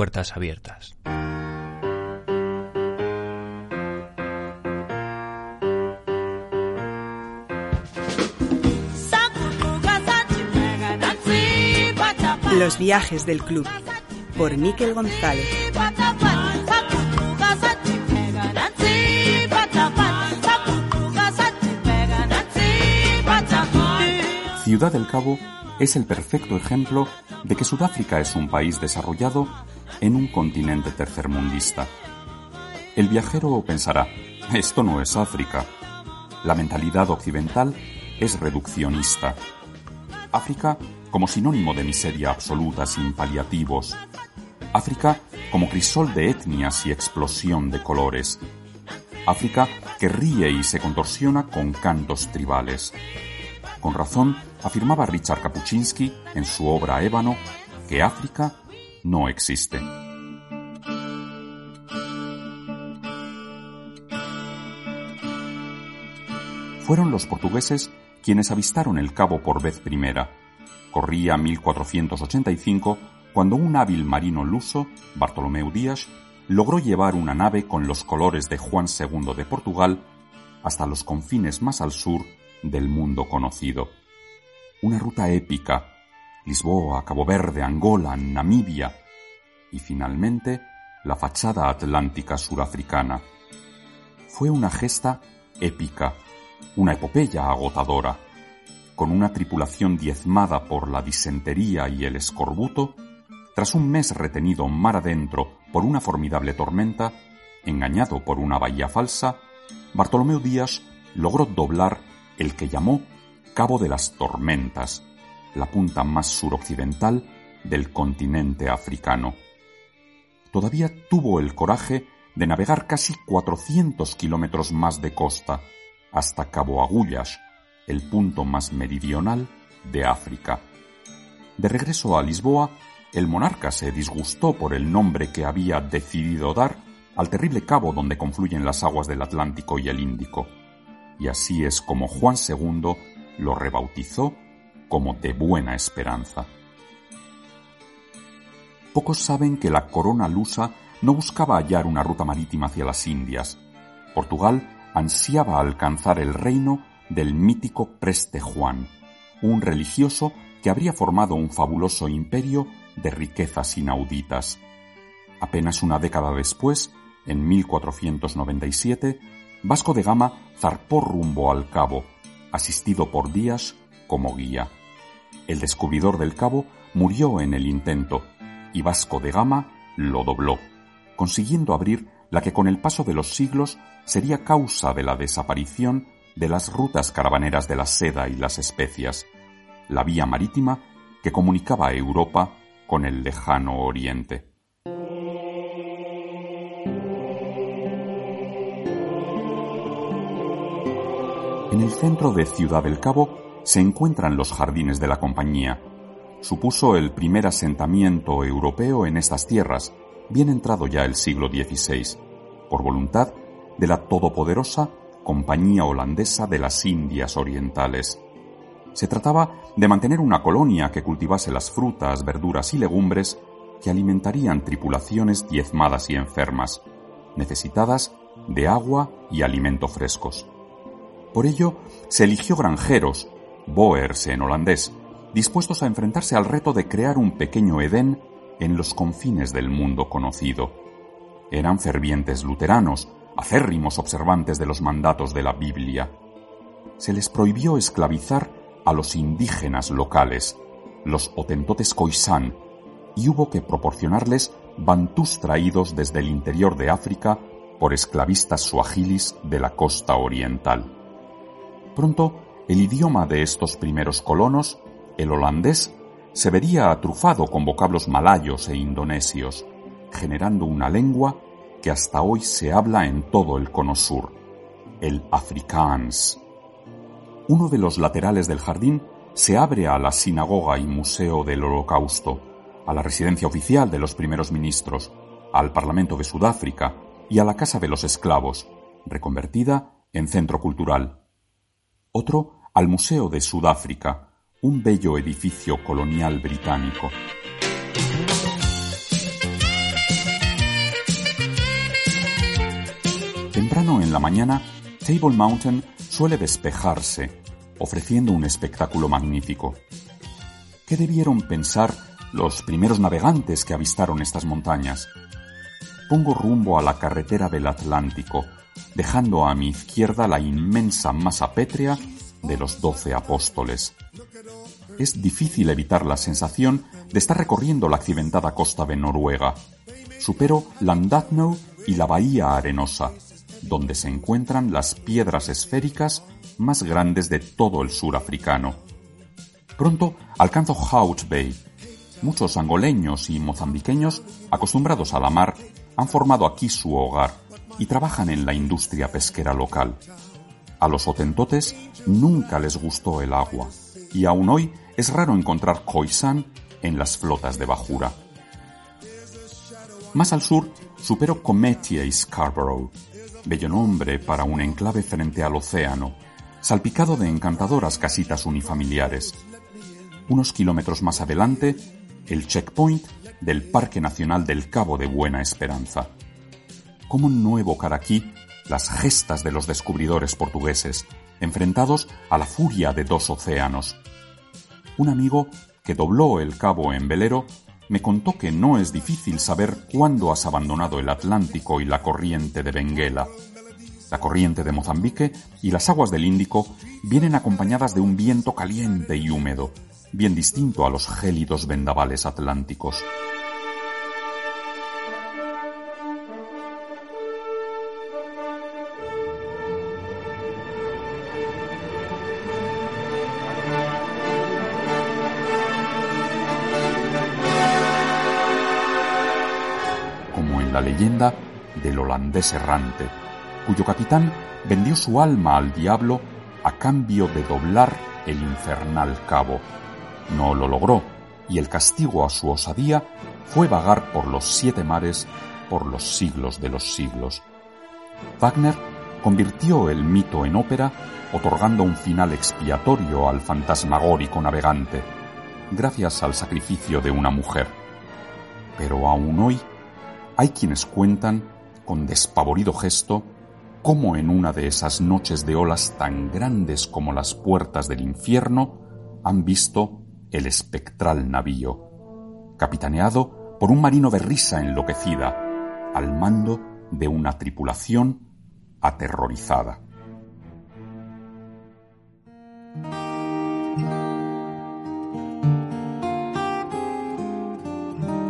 Puertas abiertas. Los viajes del club por Miquel González. Ciudad del Cabo es el perfecto ejemplo de que Sudáfrica es un país desarrollado en un continente tercermundista. El viajero pensará, esto no es África. La mentalidad occidental es reduccionista. África como sinónimo de miseria absoluta sin paliativos. África como crisol de etnias y explosión de colores. África que ríe y se contorsiona con cantos tribales. Con razón, afirmaba Richard Kapuczynski en su obra Ébano que África no existe. Fueron los portugueses quienes avistaron el cabo por vez primera. Corría 1485 cuando un hábil marino luso, Bartolomeu Díaz, logró llevar una nave con los colores de Juan II de Portugal hasta los confines más al sur del mundo conocido. Una ruta épica, Lisboa, Cabo Verde, Angola, Namibia y finalmente la fachada atlántica surafricana. Fue una gesta épica, una epopeya agotadora. Con una tripulación diezmada por la disentería y el escorbuto, tras un mes retenido mar adentro por una formidable tormenta, engañado por una bahía falsa, Bartolomeu Díaz logró doblar el que llamó Cabo de las Tormentas, la punta más suroccidental del continente africano. Todavía tuvo el coraje de navegar casi 400 kilómetros más de costa, hasta Cabo Agullas, el punto más meridional de África. De regreso a Lisboa, el monarca se disgustó por el nombre que había decidido dar al terrible cabo donde confluyen las aguas del Atlántico y el Índico, y así es como Juan II lo rebautizó como de buena esperanza. Pocos saben que la corona lusa no buscaba hallar una ruta marítima hacia las Indias. Portugal ansiaba alcanzar el reino del mítico Preste Juan, un religioso que habría formado un fabuloso imperio de riquezas inauditas. Apenas una década después, en 1497, Vasco de Gama zarpó rumbo al cabo, asistido por Díaz como guía. El descubridor del cabo murió en el intento y Vasco de Gama lo dobló, consiguiendo abrir la que con el paso de los siglos sería causa de la desaparición de las rutas caravaneras de la seda y las especias, la vía marítima que comunicaba Europa con el lejano oriente. En el centro de Ciudad del Cabo se encuentran los jardines de la compañía. Supuso el primer asentamiento europeo en estas tierras, bien entrado ya el siglo XVI, por voluntad de la todopoderosa Compañía Holandesa de las Indias Orientales. Se trataba de mantener una colonia que cultivase las frutas, verduras y legumbres que alimentarían tripulaciones diezmadas y enfermas, necesitadas de agua y alimento frescos. Por ello, se eligió granjeros, boers en holandés, dispuestos a enfrentarse al reto de crear un pequeño Edén en los confines del mundo conocido. Eran fervientes luteranos, acérrimos observantes de los mandatos de la Biblia. Se les prohibió esclavizar a los indígenas locales, los otentotes Khoisan, y hubo que proporcionarles bantús traídos desde el interior de África por esclavistas suajilis de la costa oriental. Pronto, el idioma de estos primeros colonos, el holandés, se vería atrufado con vocablos malayos e indonesios, generando una lengua que hasta hoy se habla en todo el cono sur, el afrikaans. Uno de los laterales del jardín se abre a la sinagoga y museo del Holocausto, a la residencia oficial de los primeros ministros, al Parlamento de Sudáfrica y a la Casa de los Esclavos, reconvertida en centro cultural otro al Museo de Sudáfrica, un bello edificio colonial británico. Temprano en la mañana, Table Mountain suele despejarse, ofreciendo un espectáculo magnífico. ¿Qué debieron pensar los primeros navegantes que avistaron estas montañas? Pongo rumbo a la carretera del Atlántico, dejando a mi izquierda la inmensa masa pétrea de los doce apóstoles. Es difícil evitar la sensación de estar recorriendo la accidentada costa de Noruega. Supero Landadno y la Bahía Arenosa, donde se encuentran las piedras esféricas más grandes de todo el sur africano. Pronto alcanzo Hout Bay. Muchos angoleños y mozambiqueños, acostumbrados a la mar, han formado aquí su hogar y trabajan en la industria pesquera local. A los hotentotes nunca les gustó el agua y aún hoy es raro encontrar khoisan en las flotas de bajura. Más al sur supero Cometia y Scarborough, bello nombre para un enclave frente al océano, salpicado de encantadoras casitas unifamiliares. Unos kilómetros más adelante, el checkpoint del Parque Nacional del Cabo de Buena Esperanza. ¿Cómo no evocar aquí las gestas de los descubridores portugueses, enfrentados a la furia de dos océanos? Un amigo que dobló el cabo en velero me contó que no es difícil saber cuándo has abandonado el Atlántico y la corriente de Benguela. La corriente de Mozambique y las aguas del Índico vienen acompañadas de un viento caliente y húmedo, bien distinto a los gélidos vendavales atlánticos. Del holandés errante, cuyo capitán vendió su alma al diablo a cambio de doblar el infernal cabo. No lo logró, y el castigo a su osadía fue vagar por los siete mares por los siglos de los siglos. Wagner convirtió el mito en ópera, otorgando un final expiatorio al fantasmagórico navegante, gracias al sacrificio de una mujer. Pero aún hoy hay quienes cuentan, con despavorido gesto, cómo en una de esas noches de olas tan grandes como las puertas del infierno han visto el espectral navío, capitaneado por un marino de risa enloquecida, al mando de una tripulación aterrorizada.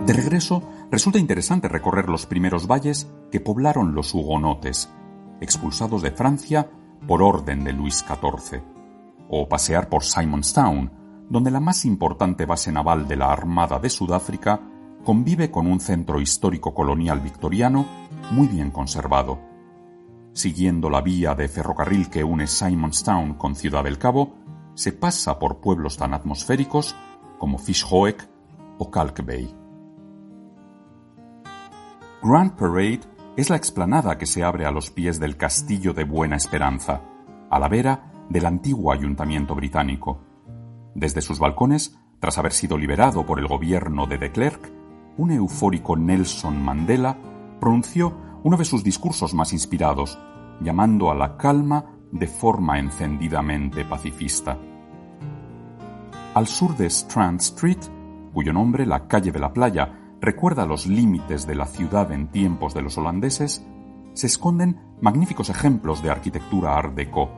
De regreso, Resulta interesante recorrer los primeros valles que poblaron los hugonotes, expulsados de Francia por orden de Luis XIV, o pasear por Simonstown, donde la más importante base naval de la Armada de Sudáfrica convive con un centro histórico colonial victoriano muy bien conservado. Siguiendo la vía de ferrocarril que une Simonstown con Ciudad del Cabo, se pasa por pueblos tan atmosféricos como Fishhoek o Kalk Bay. Grand Parade es la explanada que se abre a los pies del Castillo de Buena Esperanza, a la vera del antiguo ayuntamiento británico. Desde sus balcones, tras haber sido liberado por el gobierno de de Klerk, un eufórico Nelson Mandela pronunció uno de sus discursos más inspirados, llamando a la calma de forma encendidamente pacifista. Al sur de Strand Street, cuyo nombre la calle de la playa recuerda los límites de la ciudad en tiempos de los holandeses, se esconden magníficos ejemplos de arquitectura art déco.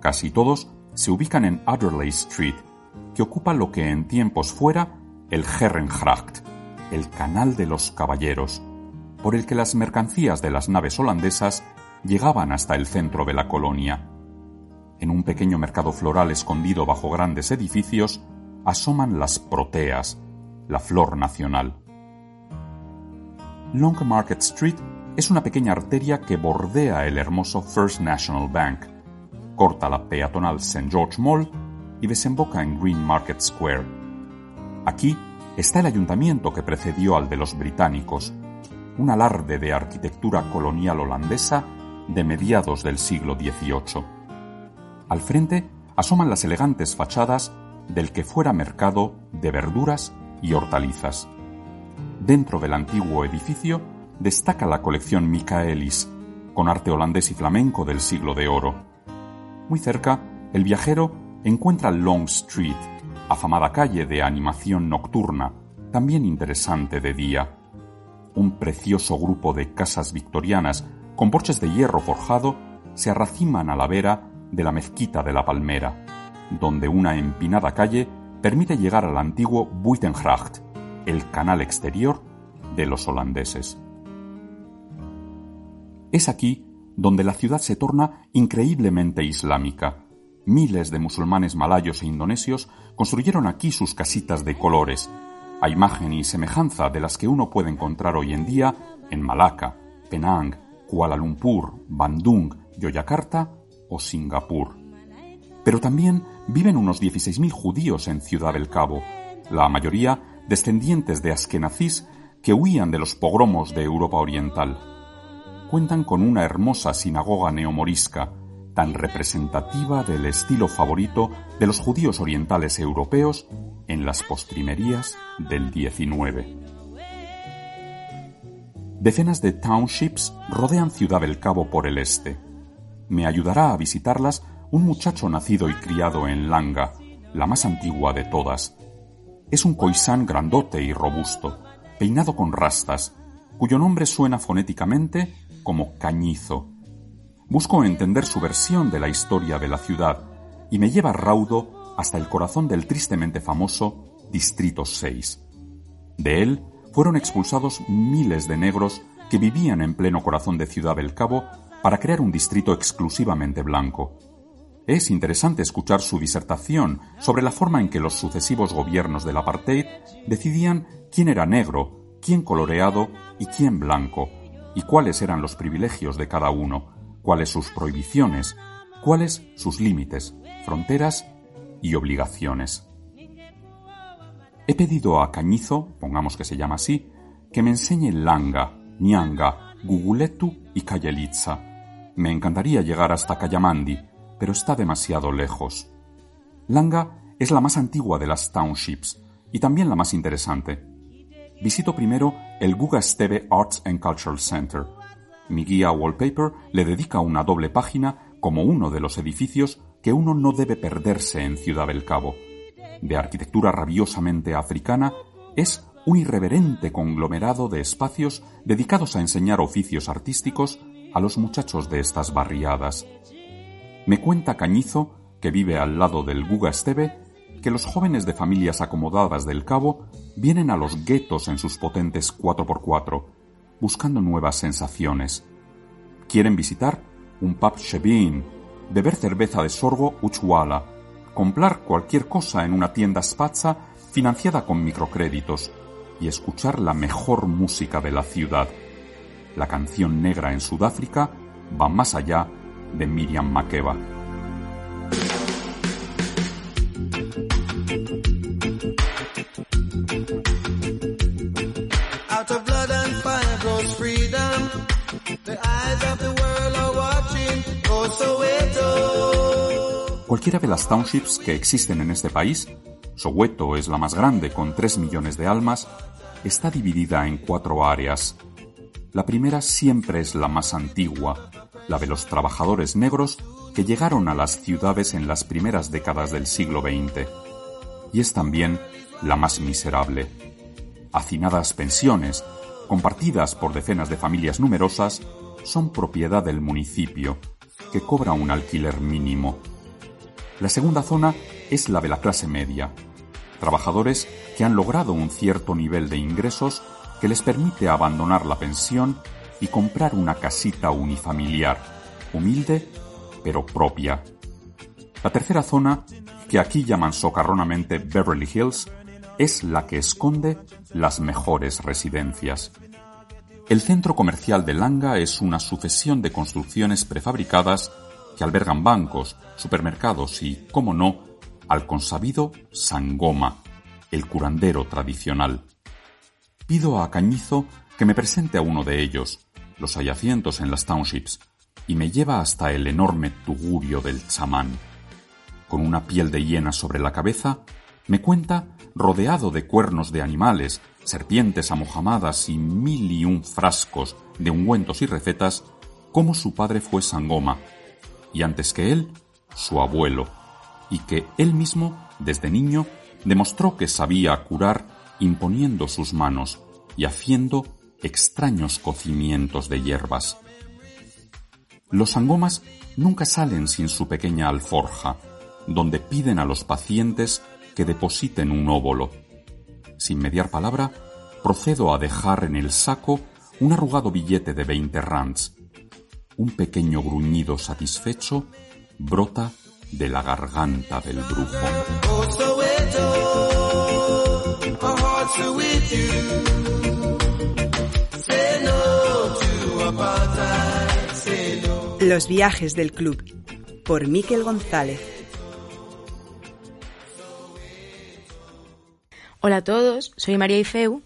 Casi todos se ubican en Adderley Street, que ocupa lo que en tiempos fuera el Herrengracht, el Canal de los Caballeros, por el que las mercancías de las naves holandesas llegaban hasta el centro de la colonia. En un pequeño mercado floral escondido bajo grandes edificios asoman las proteas, la flor nacional. Long Market Street es una pequeña arteria que bordea el hermoso First National Bank, corta la peatonal St. George Mall y desemboca en Green Market Square. Aquí está el ayuntamiento que precedió al de los británicos, un alarde de arquitectura colonial holandesa de mediados del siglo XVIII. Al frente asoman las elegantes fachadas del que fuera mercado de verduras y hortalizas. Dentro del antiguo edificio destaca la colección Michaelis, con arte holandés y flamenco del siglo de oro. Muy cerca, el viajero encuentra Long Street, afamada calle de animación nocturna, también interesante de día. Un precioso grupo de casas victorianas con porches de hierro forjado se arraciman a la vera de la mezquita de la Palmera, donde una empinada calle permite llegar al antiguo Buitengracht, el canal exterior de los holandeses. Es aquí donde la ciudad se torna increíblemente islámica. Miles de musulmanes malayos e indonesios construyeron aquí sus casitas de colores, a imagen y semejanza de las que uno puede encontrar hoy en día en Malaca, Penang, Kuala Lumpur, Bandung, Yogyakarta o Singapur. Pero también viven unos 16.000 judíos en Ciudad del Cabo, la mayoría descendientes de askenazís que huían de los pogromos de Europa Oriental. Cuentan con una hermosa sinagoga neomorisca, tan representativa del estilo favorito de los judíos orientales europeos en las postrimerías del XIX. Decenas de townships rodean Ciudad del Cabo por el este. Me ayudará a visitarlas un muchacho nacido y criado en Langa, la más antigua de todas. Es un coisán grandote y robusto, peinado con rastas, cuyo nombre suena fonéticamente como Cañizo. Busco entender su versión de la historia de la ciudad y me lleva raudo hasta el corazón del tristemente famoso Distrito 6. De él fueron expulsados miles de negros que vivían en pleno corazón de Ciudad del Cabo para crear un distrito exclusivamente blanco. Es interesante escuchar su disertación sobre la forma en que los sucesivos gobiernos del apartheid decidían quién era negro, quién coloreado y quién blanco, y cuáles eran los privilegios de cada uno, cuáles sus prohibiciones, cuáles sus límites, fronteras y obligaciones. He pedido a Cañizo, pongamos que se llama así, que me enseñe Langa, Nyanga, Guguletu y Cayelitza. Me encantaría llegar hasta Cayamandi, pero está demasiado lejos. Langa es la más antigua de las townships y también la más interesante. Visito primero el Guga Stebe Arts and Cultural Center. Mi guía Wallpaper le dedica una doble página como uno de los edificios que uno no debe perderse en Ciudad del Cabo. De arquitectura rabiosamente africana, es un irreverente conglomerado de espacios dedicados a enseñar oficios artísticos a los muchachos de estas barriadas. Me cuenta Cañizo, que vive al lado del Guga Esteve, que los jóvenes de familias acomodadas del Cabo vienen a los guetos en sus potentes 4x4, buscando nuevas sensaciones. Quieren visitar un pub shebin, beber cerveza de sorgo Uchwala, comprar cualquier cosa en una tienda spazza financiada con microcréditos y escuchar la mejor música de la ciudad. La canción negra en Sudáfrica va más allá de Miriam Makeba. Cualquiera de las townships que existen en este país, Soweto es la más grande con 3 millones de almas, está dividida en cuatro áreas. La primera siempre es la más antigua, la de los trabajadores negros que llegaron a las ciudades en las primeras décadas del siglo XX. Y es también la más miserable. Hacinadas pensiones, compartidas por decenas de familias numerosas, son propiedad del municipio, que cobra un alquiler mínimo. La segunda zona es la de la clase media, trabajadores que han logrado un cierto nivel de ingresos que les permite abandonar la pensión y comprar una casita unifamiliar, humilde pero propia. La tercera zona, que aquí llaman socarronamente Beverly Hills, es la que esconde las mejores residencias. El centro comercial de Langa es una sucesión de construcciones prefabricadas que albergan bancos, supermercados y, como no, al consabido Sangoma, el curandero tradicional. Pido a Cañizo que me presente a uno de ellos, los hay en las townships, y me lleva hasta el enorme tugurio del chamán. Con una piel de hiena sobre la cabeza, me cuenta, rodeado de cuernos de animales, serpientes amojamadas y mil y un frascos de ungüentos y recetas, cómo su padre fue Sangoma, y antes que él, su abuelo, y que él mismo, desde niño, demostró que sabía curar imponiendo sus manos y haciendo extraños cocimientos de hierbas. Los sangomas nunca salen sin su pequeña alforja, donde piden a los pacientes que depositen un óvulo. Sin mediar palabra, procedo a dejar en el saco un arrugado billete de 20 rands. Un pequeño gruñido satisfecho brota de la garganta del brujo. Los viajes del club por Miquel González. Hola a todos, soy María Ifeu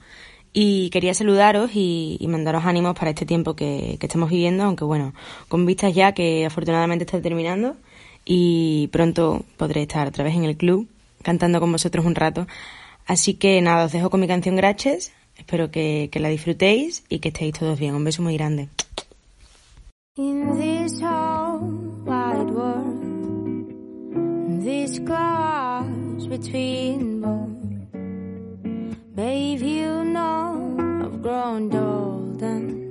y quería saludaros y, mandaros ánimos para este tiempo que, que, estamos viviendo, aunque bueno, con vistas ya que afortunadamente está terminando y pronto podré estar otra vez en el club cantando con vosotros un rato. Así que nada, os dejo con mi canción Graches, espero que, que la disfrutéis y que estéis todos bien. Un beso muy grande. In this whole wide world, this cross between both, babe, you know I've grown old and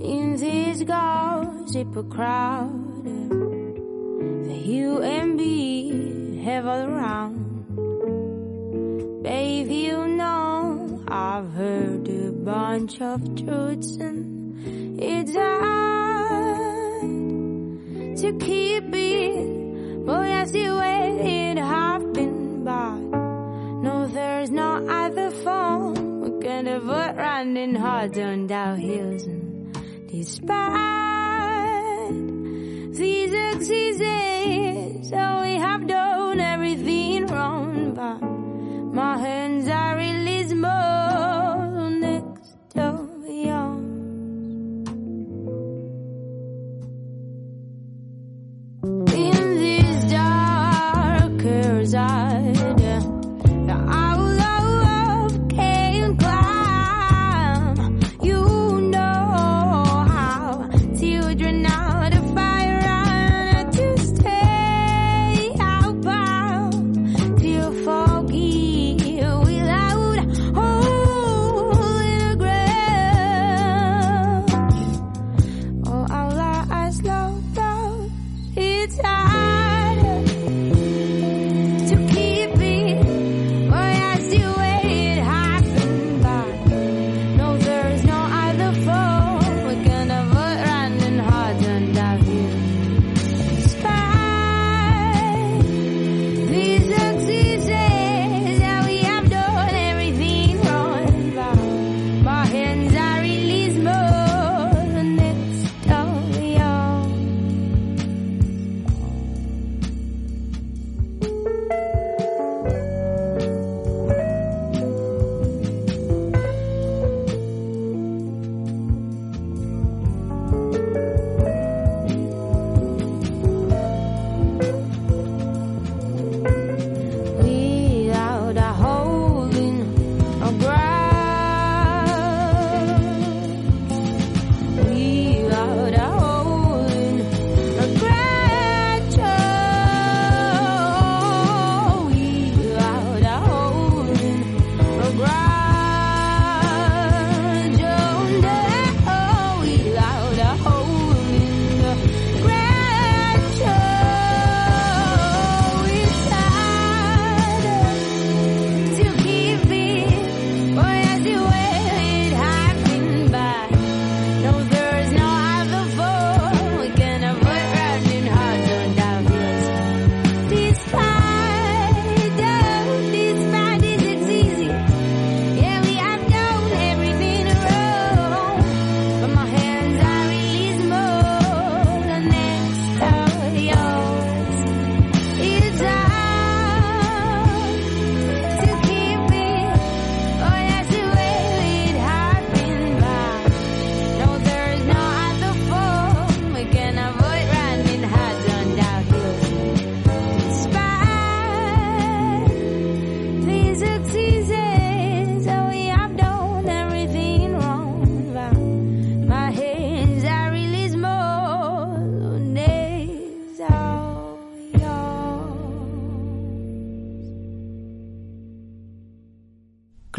in this gossip crowd, the you and me have all around, babe, you know I've heard a bunch of truths and it's hard to keep it, but I see where it happened. But no, there's no other phone. We're gonna put running hard on down hills, and despite these excuses, so we have done everything wrong. But my hands are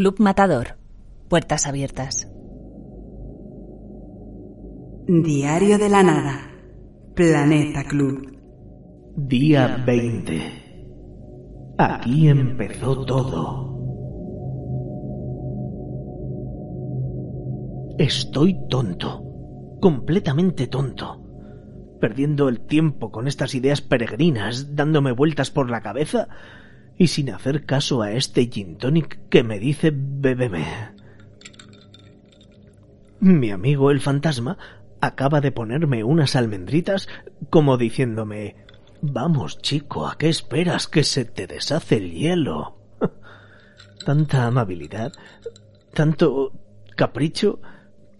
Club Matador. Puertas abiertas. Diario de la Nada. Planeta Club. Día 20. Aquí empezó todo. Estoy tonto, completamente tonto, perdiendo el tiempo con estas ideas peregrinas, dándome vueltas por la cabeza y sin hacer caso a este gin tonic que me dice bébeme. Mi amigo el fantasma acaba de ponerme unas almendritas como diciéndome Vamos, chico, ¿a qué esperas que se te deshace el hielo? Tanta amabilidad, tanto capricho,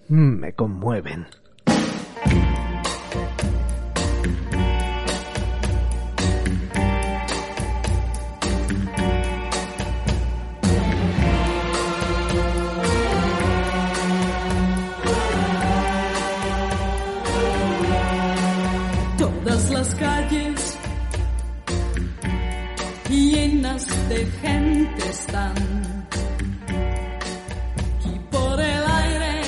me conmueven. Llenas de gente están. Y por el aire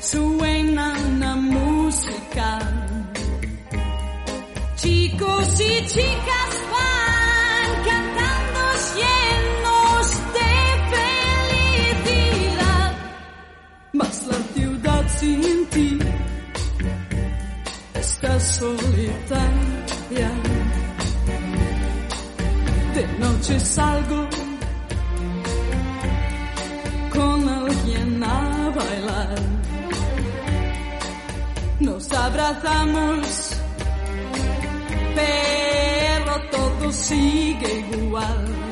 suena una música. Chicos y chicas van cantando llenos de felicidad. Mas la ciudad sin ti está solitaria. De noche salgo con alguien a bailar. Nos abrazamos, pero todo sigue igual.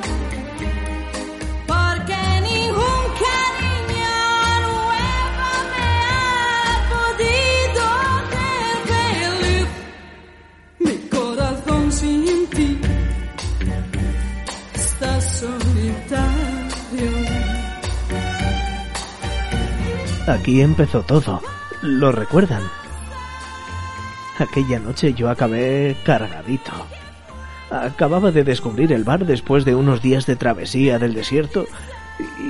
Aquí empezó todo. ¿Lo recuerdan? Aquella noche yo acabé cargadito. Acababa de descubrir el bar después de unos días de travesía del desierto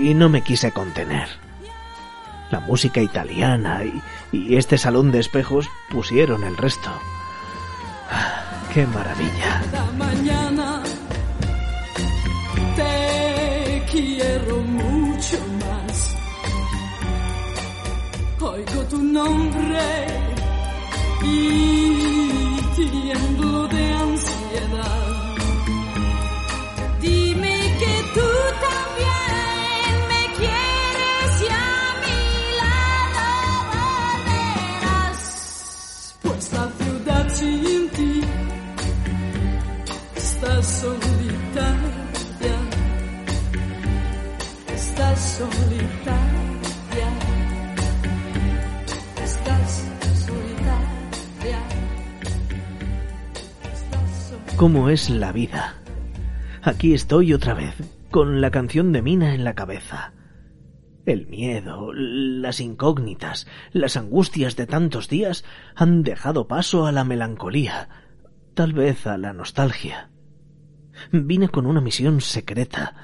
y no me quise contener. La música italiana y, este salón de espejos pusieron el resto. ¡Qué maravilla! Tu nombre y tiemblo de ansiedad. ¿Cómo es la vida? Aquí estoy otra vez, con la canción de Mina en la cabeza. El miedo, las incógnitas, las angustias de tantos días han dejado paso a la melancolía, tal vez a la nostalgia. Vine con una misión secreta,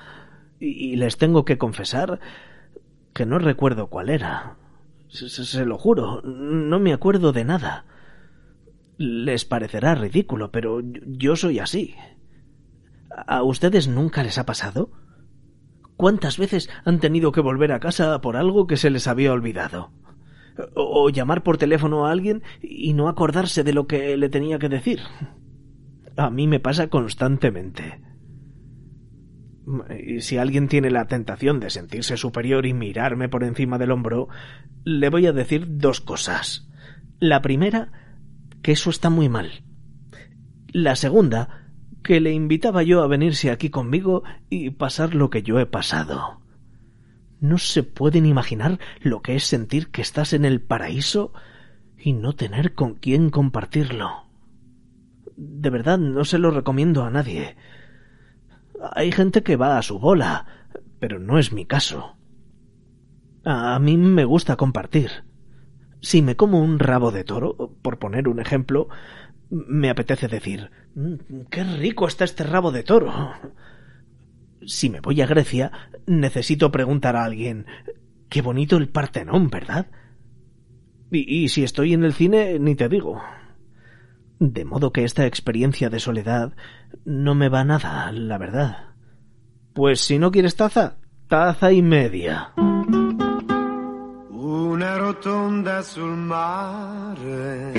y les tengo que confesar que no recuerdo cuál era. Se lo juro, no me acuerdo de nada. Les parecerá ridículo, pero yo- soy así. ¿A ustedes nunca les ha pasado? ¿Cuántas veces han tenido que volver a casa por algo que se les había olvidado? O llamar por teléfono a alguien y no acordarse de lo que le tenía que decir. A mí me pasa constantemente. Y si alguien tiene la tentación de sentirse superior y mirarme por encima del hombro, le voy a decir dos cosas. La primera, que eso está muy mal. La segunda, que le invitaba yo a venirse aquí conmigo y pasar lo que yo he pasado. No se pueden imaginar lo que es sentir que estás en el paraíso y no tener con quién compartirlo. De verdad, no se lo recomiendo a nadie. Hay gente que va a su bola, pero no es mi caso. A mí me gusta compartir. Si me como un rabo de toro, por poner un ejemplo, me apetece decir, "Mm, qué rico está este rabo de toro. Si me voy a Grecia, necesito preguntar a alguien, qué bonito el Partenón, ¿verdad? Y, y si estoy en el cine, ni te digo. De modo que esta experiencia de soledad no me va nada, la verdad. Pues si no quieres taza, taza y media. Una rotonda sul mare.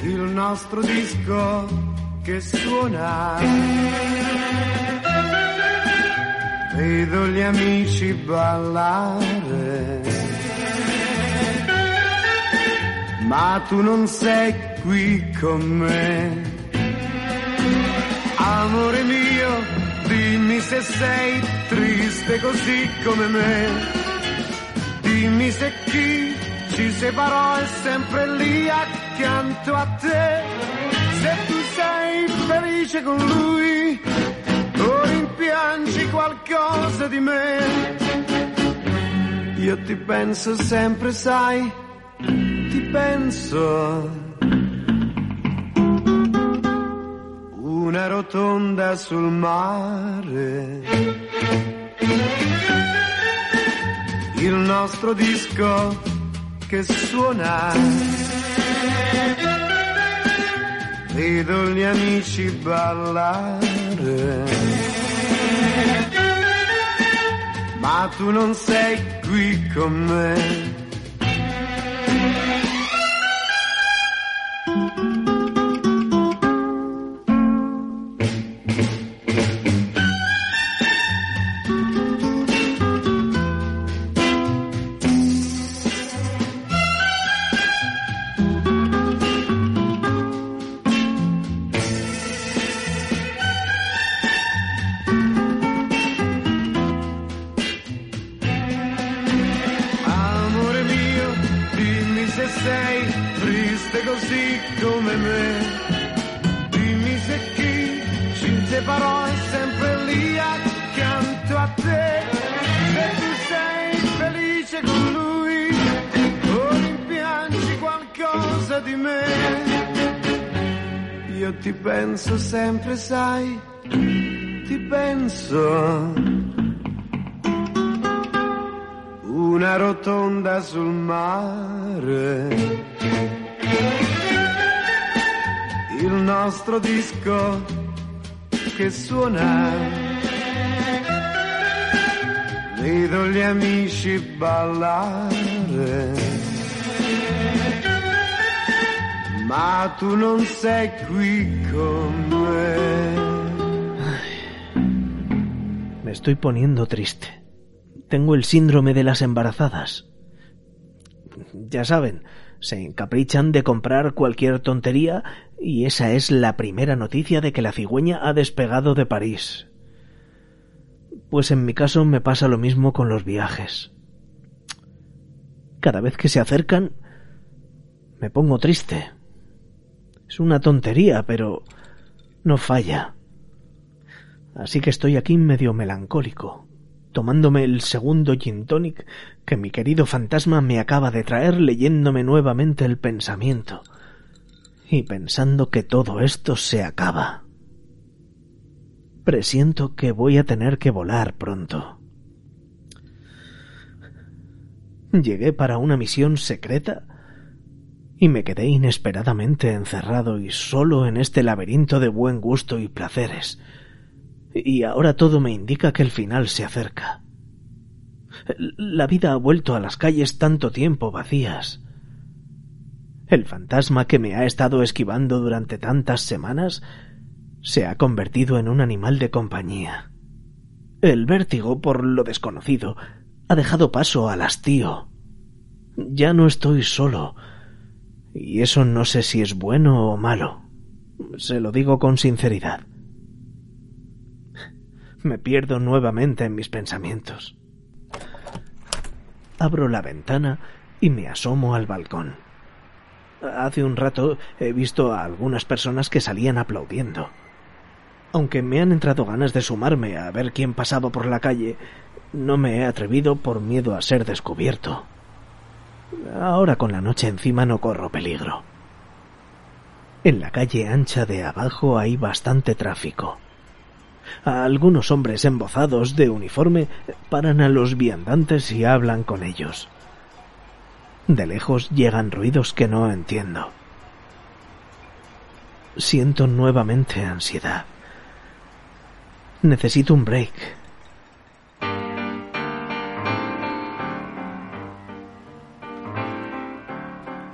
Il nostro disco che suona. Vedo gli amici ballare. Ma tu non sei qui con me. Amore mio, dimmi se sei triste così come me. Dimmi se chi ci separò è sempre lì accanto a te. Se tu sei felice con lui o rimpiangi qualcosa di me. Io ti penso sempre, sai, ti penso. Rotonda sul mare. Il nostro disco che suona. Vedo gli amici ballare. Ma tu non sei qui con me. Sempre, sai, ti penso. Una rotonda sul mare. Il nostro disco che suona. Vedo gli amici ballare. Tu non. Me estoy poniendo triste. Tengo el síndrome de las embarazadas. Ya saben, se encaprichan de comprar cualquier tontería y esa es la primera noticia de que la cigüeña ha despegado de París. Pues en mi caso me pasa lo mismo con los viajes. Cada vez que se acercan, me pongo triste. Es una tontería, pero no falla. Así que estoy aquí medio melancólico, tomándome el segundo gin tonic que mi querido fantasma me acaba de traer leyéndome nuevamente el pensamiento y pensando que todo esto se acaba. Presiento que voy a tener que volar pronto. Llegué para una misión secreta y me quedé inesperadamente encerrado y solo en este laberinto de buen gusto y placeres. Y ahora todo me indica que el final se acerca. La vida ha vuelto a las calles tanto tiempo vacías. El fantasma que me ha estado esquivando durante tantas semanas se ha convertido en un animal de compañía. El vértigo por lo desconocido ha dejado paso al hastío. Ya no estoy solo, y eso no sé si es bueno o malo. Se lo digo con sinceridad. Me pierdo nuevamente en mis pensamientos. Abro la ventana y me asomo al balcón. Hace un rato he visto a algunas personas que salían aplaudiendo. Aunque me han entrado ganas de sumarme a ver quién pasaba por la calle, no me he atrevido por miedo a ser descubierto. Ahora con la noche encima no corro peligro. En la calle ancha de abajo hay bastante tráfico. Algunos hombres embozados de uniforme paran a los viandantes y hablan con ellos. De lejos llegan ruidos que no entiendo. Siento nuevamente ansiedad. Necesito un break.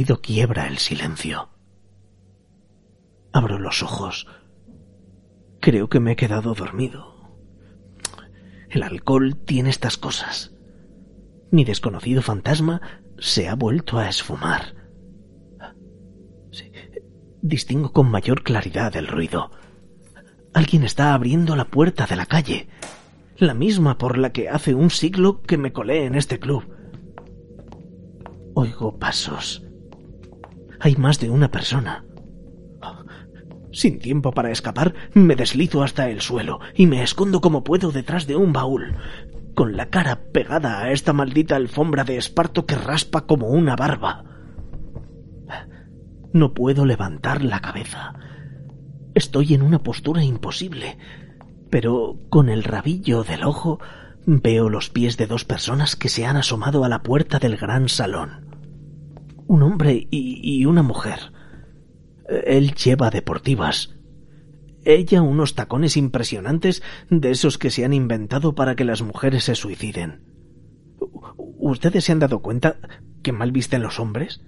Ruido quiebra el silencio. Abro los ojos. Creo que me he quedado dormido. El alcohol tiene estas cosas. Mi desconocido fantasma se ha vuelto a esfumar. Distingo con mayor claridad el ruido. Alguien está abriendo la puerta de la calle, la misma por la que hace un siglo que me colé en este club. Oigo pasos. Hay más de una persona. Sin tiempo para escapar, me deslizo hasta el suelo y me escondo como puedo detrás de un baúl, con la cara pegada a esta maldita alfombra de esparto que raspa como una barba. No puedo levantar la cabeza. Estoy en una postura imposible, pero con el rabillo del ojo veo los pies de dos personas que se han asomado a la puerta del gran salón. Un hombre y, una mujer. Él lleva deportivas. Ella unos tacones impresionantes de esos que se han inventado para que las mujeres se suiciden. ¿Ustedes se han dado cuenta que mal visten los hombres?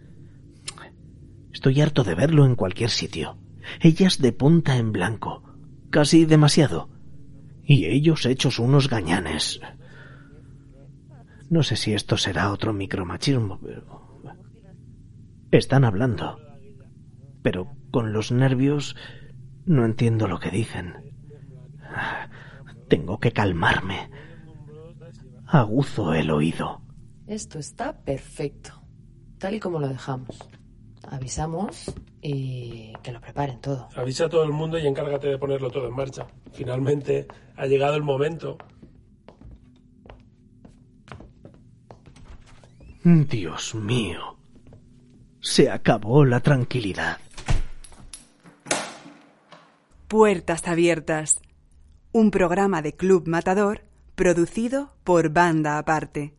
Estoy harto de verlo en cualquier sitio. Ellas de punta en blanco, casi demasiado. Y ellos hechos unos gañanes. No sé si esto será otro micromachismo, pero... Están hablando. Pero con los nervios no entiendo lo que dicen. Tengo que calmarme. Aguzo el oído. Esto está perfecto, tal y como lo dejamos. Avisamos y que lo preparen todo. Avisa a todo el mundo y encárgate de ponerlo todo en marcha. Finalmente ha llegado el momento. Dios mío. Se acabó la tranquilidad. Puertas Abiertas, un programa de Club Matador producido por Banda Aparte.